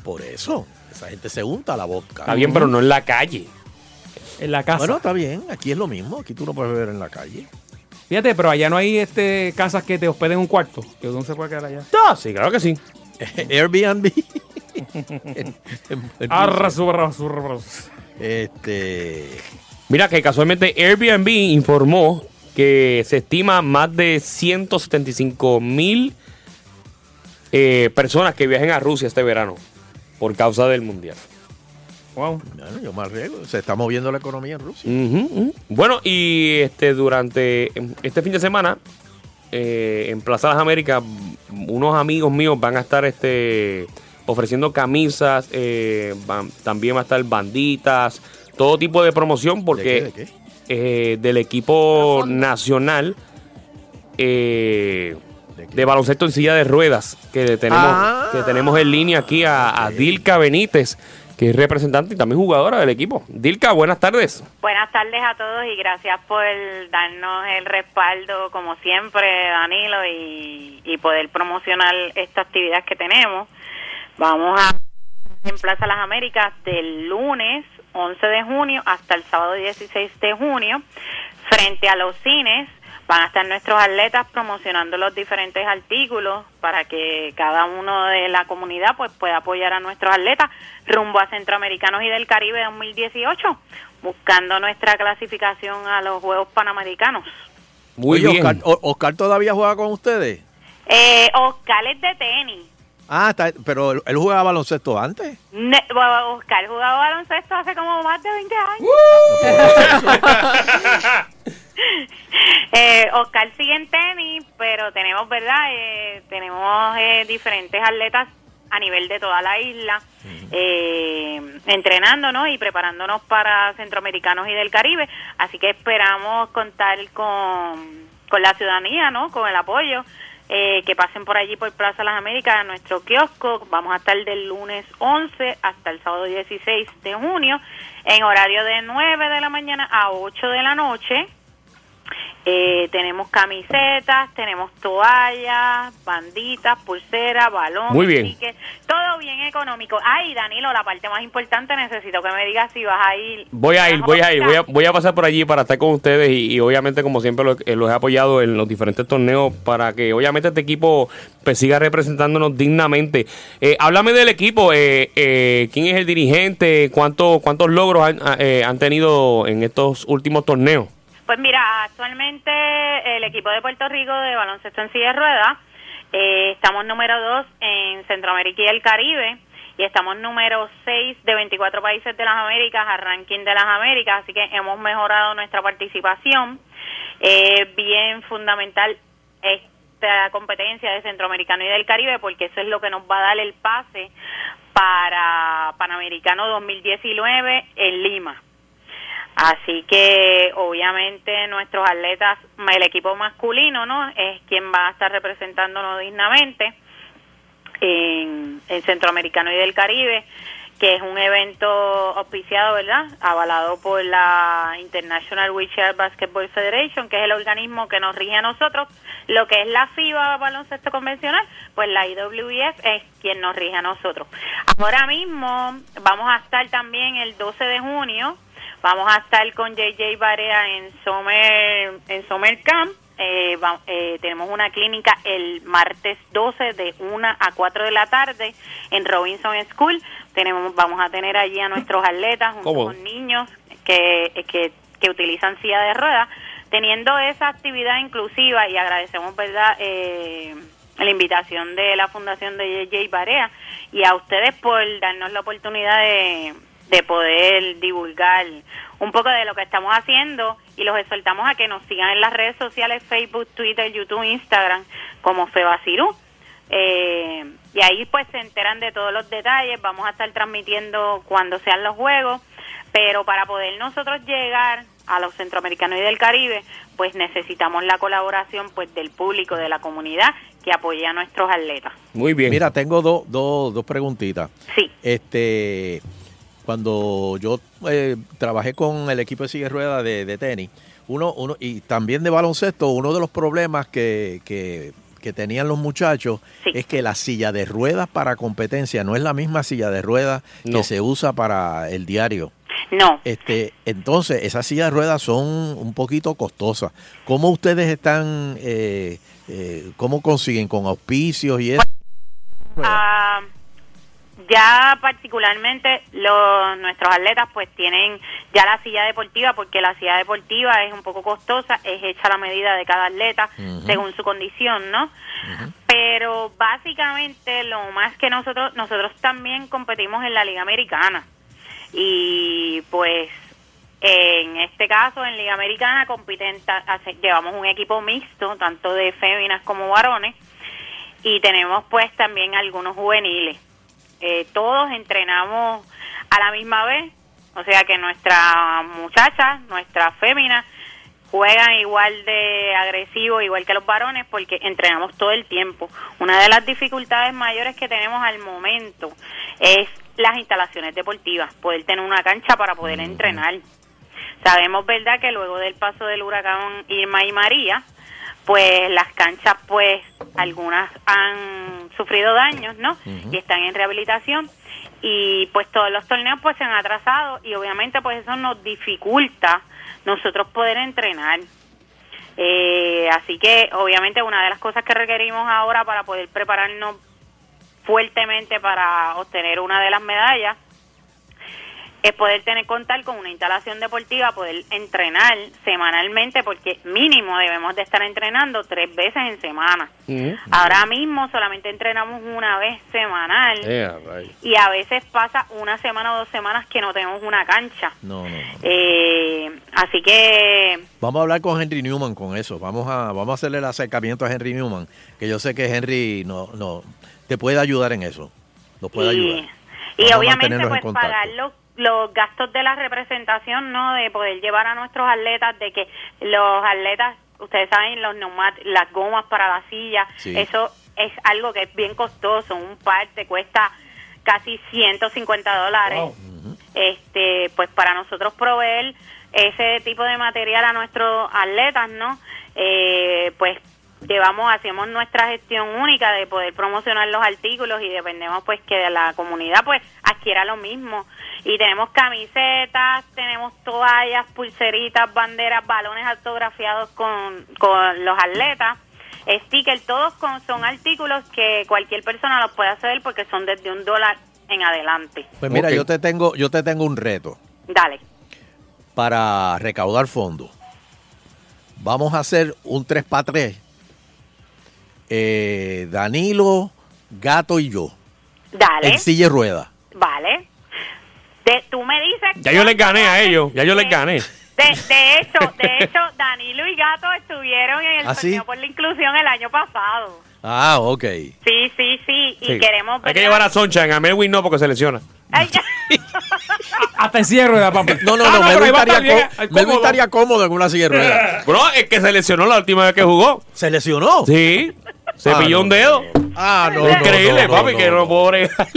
Por eso. Esa gente se unta la vodka. Está bien, pero no en la calle. En la casa. Bueno, está bien. Aquí es lo mismo. Aquí tú no puedes beber en la calle. Fíjate, pero allá no hay este casas que te hospeden un cuarto. Que uno se puede quedar allá. Ah, sí, claro que sí. Airbnb. Arra, surra, surra. Este. Mira que casualmente Airbnb informó que se estima más de 175 mil eh, personas que viajen a Rusia este verano por causa del mundial. Wow. Bueno, yo me arriesgo. Se está moviendo la economía en Rusia. Bueno, y este durante este fin de semana eh, en Plaza Las Américas, unos amigos míos van a estar este ofreciendo camisas, eh, van- también va a estar banditas, todo tipo de promoción porque ¿De qué, de qué? eh, del equipo nacional eh, de baloncesto en silla de ruedas que tenemos, Ah. que tenemos en línea aquí a, a Dilka Benítez, que es representante y también jugadora del equipo. Dilka, buenas tardes. Buenas tardes a todos y gracias por darnos el respaldo, como siempre, Danilo, y, y poder promocionar esta actividad que tenemos. Vamos a en Plaza Las Américas del lunes 11 de junio hasta el sábado 16 de junio, frente a los cines. Van a estar nuestros atletas promocionando los diferentes artículos para que cada uno de la comunidad pues pueda apoyar a nuestros atletas rumbo a Centroamericanos y del Caribe 2018, buscando nuestra clasificación a los Juegos Panamericanos. Muy Oye, bien. Oscar todavía juega con ustedes. Eh, Oscar es de tenis. Ah, está- pero él, él jugaba baloncesto antes. Ne- Oscar jugaba baloncesto hace como más de 20 años. eh, Oscar sigue en tenis, pero tenemos, ¿verdad? Eh, tenemos eh, diferentes atletas a nivel de toda la isla, eh, entrenándonos y preparándonos para centroamericanos y del Caribe. Así que esperamos contar con, con la ciudadanía, ¿no? Con el apoyo. Eh, que pasen por allí por Plaza Las Américas a nuestro kiosco. Vamos a estar del lunes 11 hasta el sábado 16 de junio en horario de 9 de la mañana a 8 de la noche. Eh, tenemos camisetas, tenemos toallas, banditas, pulseras, balón, Muy bien. tickets, todo bien económico. Ay, Danilo, la parte más importante, necesito que me digas si vas a ir. Voy a ir, voy a ir, voy a, voy a pasar por allí para estar con ustedes y, y obviamente como siempre eh, los he apoyado en los diferentes torneos para que obviamente este equipo pues, siga representándonos dignamente. Eh, háblame del equipo, eh, eh, quién es el dirigente, cuánto, cuántos logros han, ah, eh, han tenido en estos últimos torneos. Pues mira, actualmente el equipo de Puerto Rico de baloncesto en silla de ruedas, eh, estamos número 2 en Centroamérica y el Caribe y estamos número 6 de 24 países de las Américas a ranking de las Américas, así que hemos mejorado nuestra participación. Eh, bien fundamental esta competencia de Centroamericano y del Caribe porque eso es lo que nos va a dar el pase para Panamericano 2019 en Lima. Así que obviamente nuestros atletas, el equipo masculino, ¿no? Es quien va a estar representándonos dignamente en, en Centroamericano y del Caribe, que es un evento auspiciado, ¿verdad? Avalado por la International Wheelchair Basketball Federation, que es el organismo que nos rige a nosotros. Lo que es la FIBA baloncesto convencional, pues la IWF es quien nos rige a nosotros. Ahora mismo vamos a estar también el 12 de junio Vamos a estar con JJ Barea en Summer, en Summer Camp. Eh, va- eh, tenemos una clínica el martes 12 de 1 a 4 de la tarde en Robinson School. Tenemos, vamos a tener allí a nuestros atletas junto ¿Cómo? con niños que, que que utilizan silla de ruedas, teniendo esa actividad inclusiva y agradecemos, ¿verdad?, eh, la invitación de la Fundación de JJ Barea y a ustedes por darnos la oportunidad de, de poder divulgar un poco de lo que estamos haciendo y los exhortamos a que nos sigan en las redes sociales Facebook, Twitter, YouTube, Instagram como Febacirú. Eh, y ahí pues se enteran de todos los detalles, vamos a estar transmitiendo cuando sean los juegos, pero para poder nosotros llegar a los centroamericanos y del Caribe, pues necesitamos la colaboración pues del público, de la comunidad que apoye a nuestros atletas. Muy bien. Mira, tengo dos dos dos preguntitas. Sí. Este, cuando yo eh, trabajé con el equipo de silla de ruedas de, de tenis, uno, uno, y también de baloncesto, uno de los problemas que, que, que tenían los muchachos es que la silla de ruedas para competencia no es la misma silla de ruedas No. que se usa para el diario. No. Este, entonces, esas sillas de ruedas son un poquito costosas. ¿Cómo ustedes están, eh, eh, cómo consiguen con auspicios y eso? Ah, ya particularmente los nuestros atletas pues tienen ya la silla deportiva porque la silla deportiva es un poco costosa, es hecha a la medida de cada atleta según su condición, ¿no? Pero básicamente lo más que nosotros nosotros también competimos en la Liga Americana y pues en este caso en Liga Americana compiten llevamos un equipo mixto tanto de féminas como varones y tenemos pues también algunos juveniles. Eh, todos entrenamos a la misma vez, o sea que nuestras muchachas, nuestras féminas juegan igual de agresivo, igual que los varones, porque entrenamos todo el tiempo. Una de las dificultades mayores que tenemos al momento es las instalaciones deportivas, poder tener una cancha para poder entrenar. Sabemos, ¿verdad?, que luego del paso del huracán Irma y María, pues las canchas, pues algunas han sufrido daños, ¿no? Y están en rehabilitación y pues todos los torneos pues se han atrasado y obviamente pues eso nos dificulta nosotros poder entrenar. Eh, así que obviamente una de las cosas que requerimos ahora para poder prepararnos fuertemente para obtener una de las medallas es poder tener contar con una instalación deportiva, poder entrenar semanalmente, porque mínimo debemos de estar entrenando tres veces en semana. Ahora mismo solamente entrenamos una vez semanal Yeah, right. y a veces pasa una semana o dos semanas que no tenemos una cancha. No, no, no. Eh, así que Vamos a hablar con Henry Newman con eso. Vamos a, vamos a hacerle el acercamiento a Henry Newman, que yo sé que Henry no, no te puede ayudar en eso. Nos puede y, ayudar. y Vamos a obviamente pues pagar los, los gastos de la representación, ¿no? De poder llevar a nuestros atletas, de que los atletas, ustedes saben, los neumat- las gomas para la silla, Sí. eso es algo que es bien costoso, un par te cuesta casi 150 dólares. Este, pues para nosotros proveer ese tipo de material a nuestros atletas, ¿no? Eh, pues llevamos, hacemos nuestra gestión única de poder promocionar los artículos y dependemos pues que de la comunidad pues adquiera lo mismo. Y tenemos camisetas, tenemos toallas, pulseritas, banderas, balones autografiados con, con los atletas, stickers, todos con, son artículos que cualquier persona los puede hacer porque son desde un dólar en adelante. Pues mira, yo te tengo, yo te tengo un reto Dale. para recaudar fondos. Vamos a hacer un 3 para 3. Eh, Danilo, Gato y yo. Dale. En silla de ruedas. Vale. De, tú me dices... Ya yo les gané a ellos, ya yo les gané. De, de hecho, de hecho, Danilo y Gato estuvieron en el ¿Ah, sí? torneo por la inclusión el año pasado. Ah, ok. Sí, sí, sí. Y Sí. queremos Hay que llevar a Soncha, a Melwin no porque se lesiona. Ay. Hasta en silla de ruedas, papi. No, no, Ah, no, pero Melvin ahí va a estaría, bien, estaría cómodo en una silla de ruedas. Bro, es que se lesionó la última vez que jugó. ¿Se lesionó? Sí. Se Ah, pilló no, un dedo. Ah, no. Increíble, no, no, papi, no, que no, puedo bregar.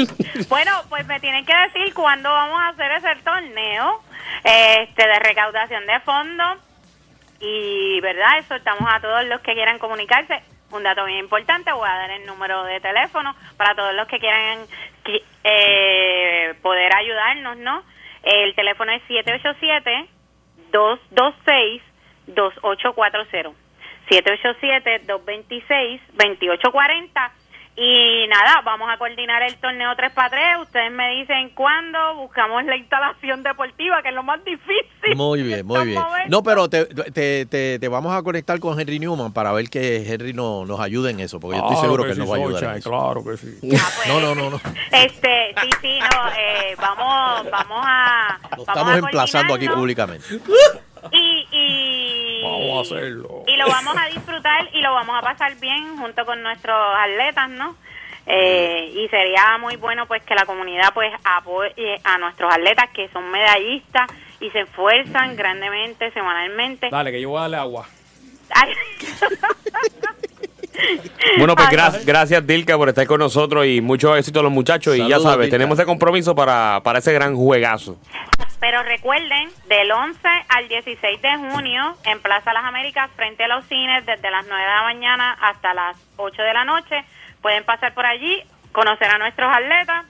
Bueno, pues me tienen que decir cuándo vamos a hacer ese torneo este de recaudación de fondos y, ¿verdad? Exhortamos a todos los que quieran comunicarse. Un dato bien importante, voy a dar el número de teléfono para todos los que quieran qui- eh, poder ayudarnos, ¿no? El teléfono es 787-226-2840. 787-226-2840 Y nada, vamos a coordinar el torneo 3x3. Ustedes me dicen cuándo. Buscamos la instalación deportiva, que es lo más difícil. Muy bien, muy bien. No, pero te, te, te, te vamos a conectar con Henry Newman para ver que Henry no, nos ayude en eso, porque yo estoy Claro seguro que que, sí, nos va a ayudar. en eso. claro que sí. No, no, no, no. Este, sí, sí, no. eh, vamos, vamos a. Lo vamos estamos a emplazando aquí públicamente. Y, y, Vamos a hacerlo. y lo vamos a disfrutar y lo vamos a pasar bien junto con nuestros atletas, ¿no? Eh, y sería muy bueno pues que la comunidad pues apoye a nuestros atletas que son medallistas y se esfuerzan grandemente semanalmente. Dale, que yo voy a darle agua. Ay. Bueno, pues gra- gracias Dilka por estar con nosotros y mucho éxito a los muchachos. y ya sabes, Dilka. tenemos ese compromiso para, para ese gran juegazo. Pero recuerden, del 11 al 16 de junio en Plaza Las Américas, frente a los cines, desde las 9 de la mañana hasta las 8 de la noche. Pueden pasar por allí, conocer a nuestros atletas.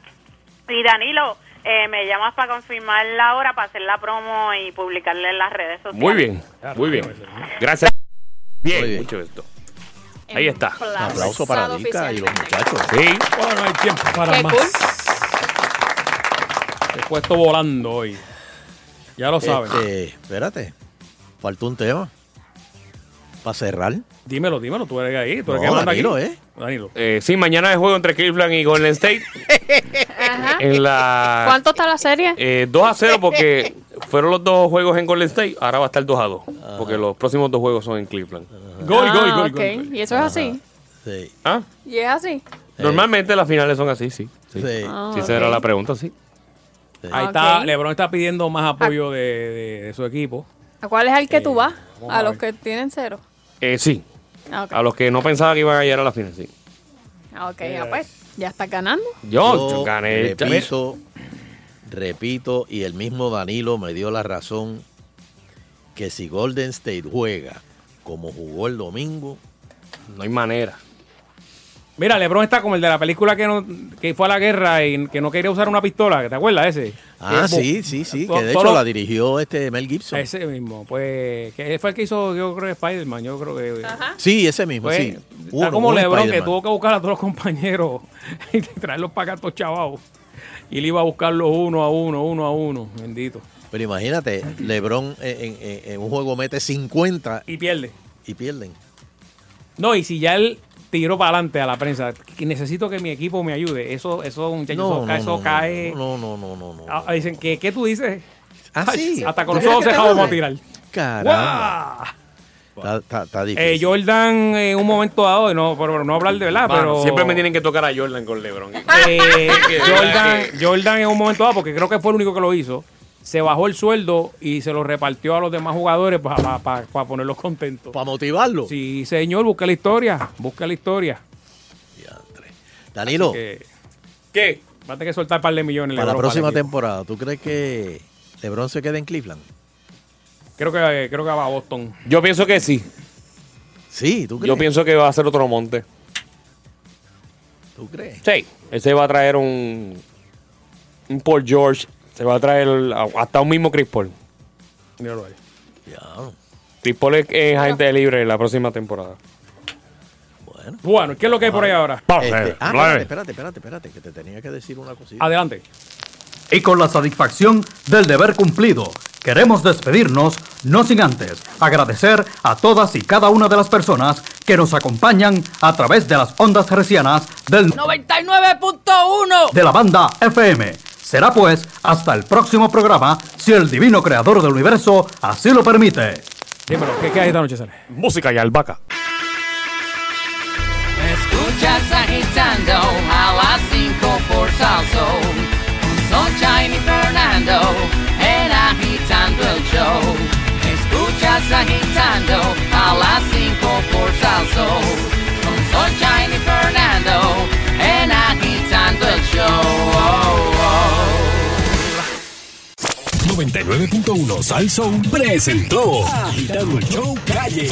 Y Danilo, eh, me llamas para confirmar la hora, para hacer la promo y publicarla en las redes sociales. Muy bien, muy bien. Gracias. Bien, mucho esto. Ahí está. Un aplauso para Dilka y los muchachos. Sí. Bueno, no hay tiempo para Qué más. cool. He puesto volando hoy. Ya lo saben. Este, espérate, faltó un tema para cerrar. Dímelo, dímelo, tú eres ahí. Tú eres No, que manda Danilo, aquí. ¿eh? Danilo. Eh, sí, mañana es juego entre Cleveland y Golden State. Ajá. en la ¿Cuánto está la serie? eh, 2 a 0 porque fueron los dos juegos en Golden State. Ahora va a estar 2 a 2 porque los próximos dos juegos son en Cleveland. Gol, Ah, gol, gol, ok. gol. Y eso es así. Sí. ¿Ah? Y es así. Normalmente las finales son así, sí. Sí, Sí. Ah, Sí, ok. esa era la pregunta, sí. Ahí Ok. está, LeBron está pidiendo más apoyo de, de- de su equipo. ¿A cuál es el que tú vas? vamos A a los que tienen cero. Eh, sí. Ah. A los que no pensaba que iban a llegar a la final, sí. Ah, ok, ya pues. Ya estás ganando. Yo, Yo gané. repito, repito, y el mismo Danilo me dio la razón que si Golden State juega como jugó el domingo, No hay manera. Mira, LeBron está como el de la película que, no, que fue a la guerra y que no quería usar una pistola. ¿Te acuerdas ese? ah, Que- sí, sí, sí, que de hecho lo- la dirigió este Mel Gibson. Ese mismo. Pues que fue el que hizo, yo creo, Spider-Man. Yo creo que. Sí, ese mismo, Pues, sí. Está Uno, como LeBron que tuvo que buscar a todos los compañeros y traerlos para acá, todos chavados. Y él iba a buscarlos uno a uno, uno a uno. Bendito. Pero imagínate, LeBron en, en- en un juego mete 50 Y pierde. y pierden. No, y si ya él tiró para adelante a la prensa, necesito que mi equipo me ayude. Eso, eso, muchachos, No, eso, no, eso no, cae. No, no, no, no, no. Ah, dicen que, ¿qué tú dices? Ah, Ay, sí. Hasta con ¿Tú los ojos cerrados vamos a tirar. Caramba. Está, está- está difícil. Eh, Jordan en un momento dado, no, pero no hablar de verdad, pero Siempre me tienen que tocar a Jordan con LeBron. Eh, Jordan, Jordan en un momento dado, porque creo que fue el único que lo hizo, se bajó el sueldo y se lo repartió a los demás jugadores para ponerlos contentos. Para motivarlo. Sí, señor, busca la historia, busca la historia. Danilo, que, ¿Qué? Va a tener que soltar un par de millones. para la próxima temporada, ¿tú crees que LeBron se quede en Cleveland? Creo que, creo que va a Boston. Yo pienso que sí. Sí, ¿tú crees? Yo pienso que va a ser otro monte. ¿Tú crees? Sí. Ese va a traer un. Un Paul George. Se va a traer hasta un mismo Chris Paul. Míralo ahí. Chris Paul es, es agente libre la próxima temporada. Bueno, ¿qué es lo que hay por ahí ahora? Este, ah, espérate, espérate, espérate, espérate, que te tenía que decir una cosita. Adelante. Y con la satisfacción del deber cumplido, queremos despedirnos, no sin antes agradecer a todas y cada una de las personas que nos acompañan a través de las ondas hercianas del 99.1. de la banda FM. Será pues hasta el próximo programa, si el divino creador del universo así lo permite. Dímelo, ¿qué, qué hay esta noche, Sale? Música y albahaca. Escuchas agitando a las 5 por salso. Con Sunshine y Fernando en agitando el show. Escuchas agitando a las 5 por salso. Con Sunshine y Fernando en agitando el show. 99.1 Sal presentó Agitando el Show Calle.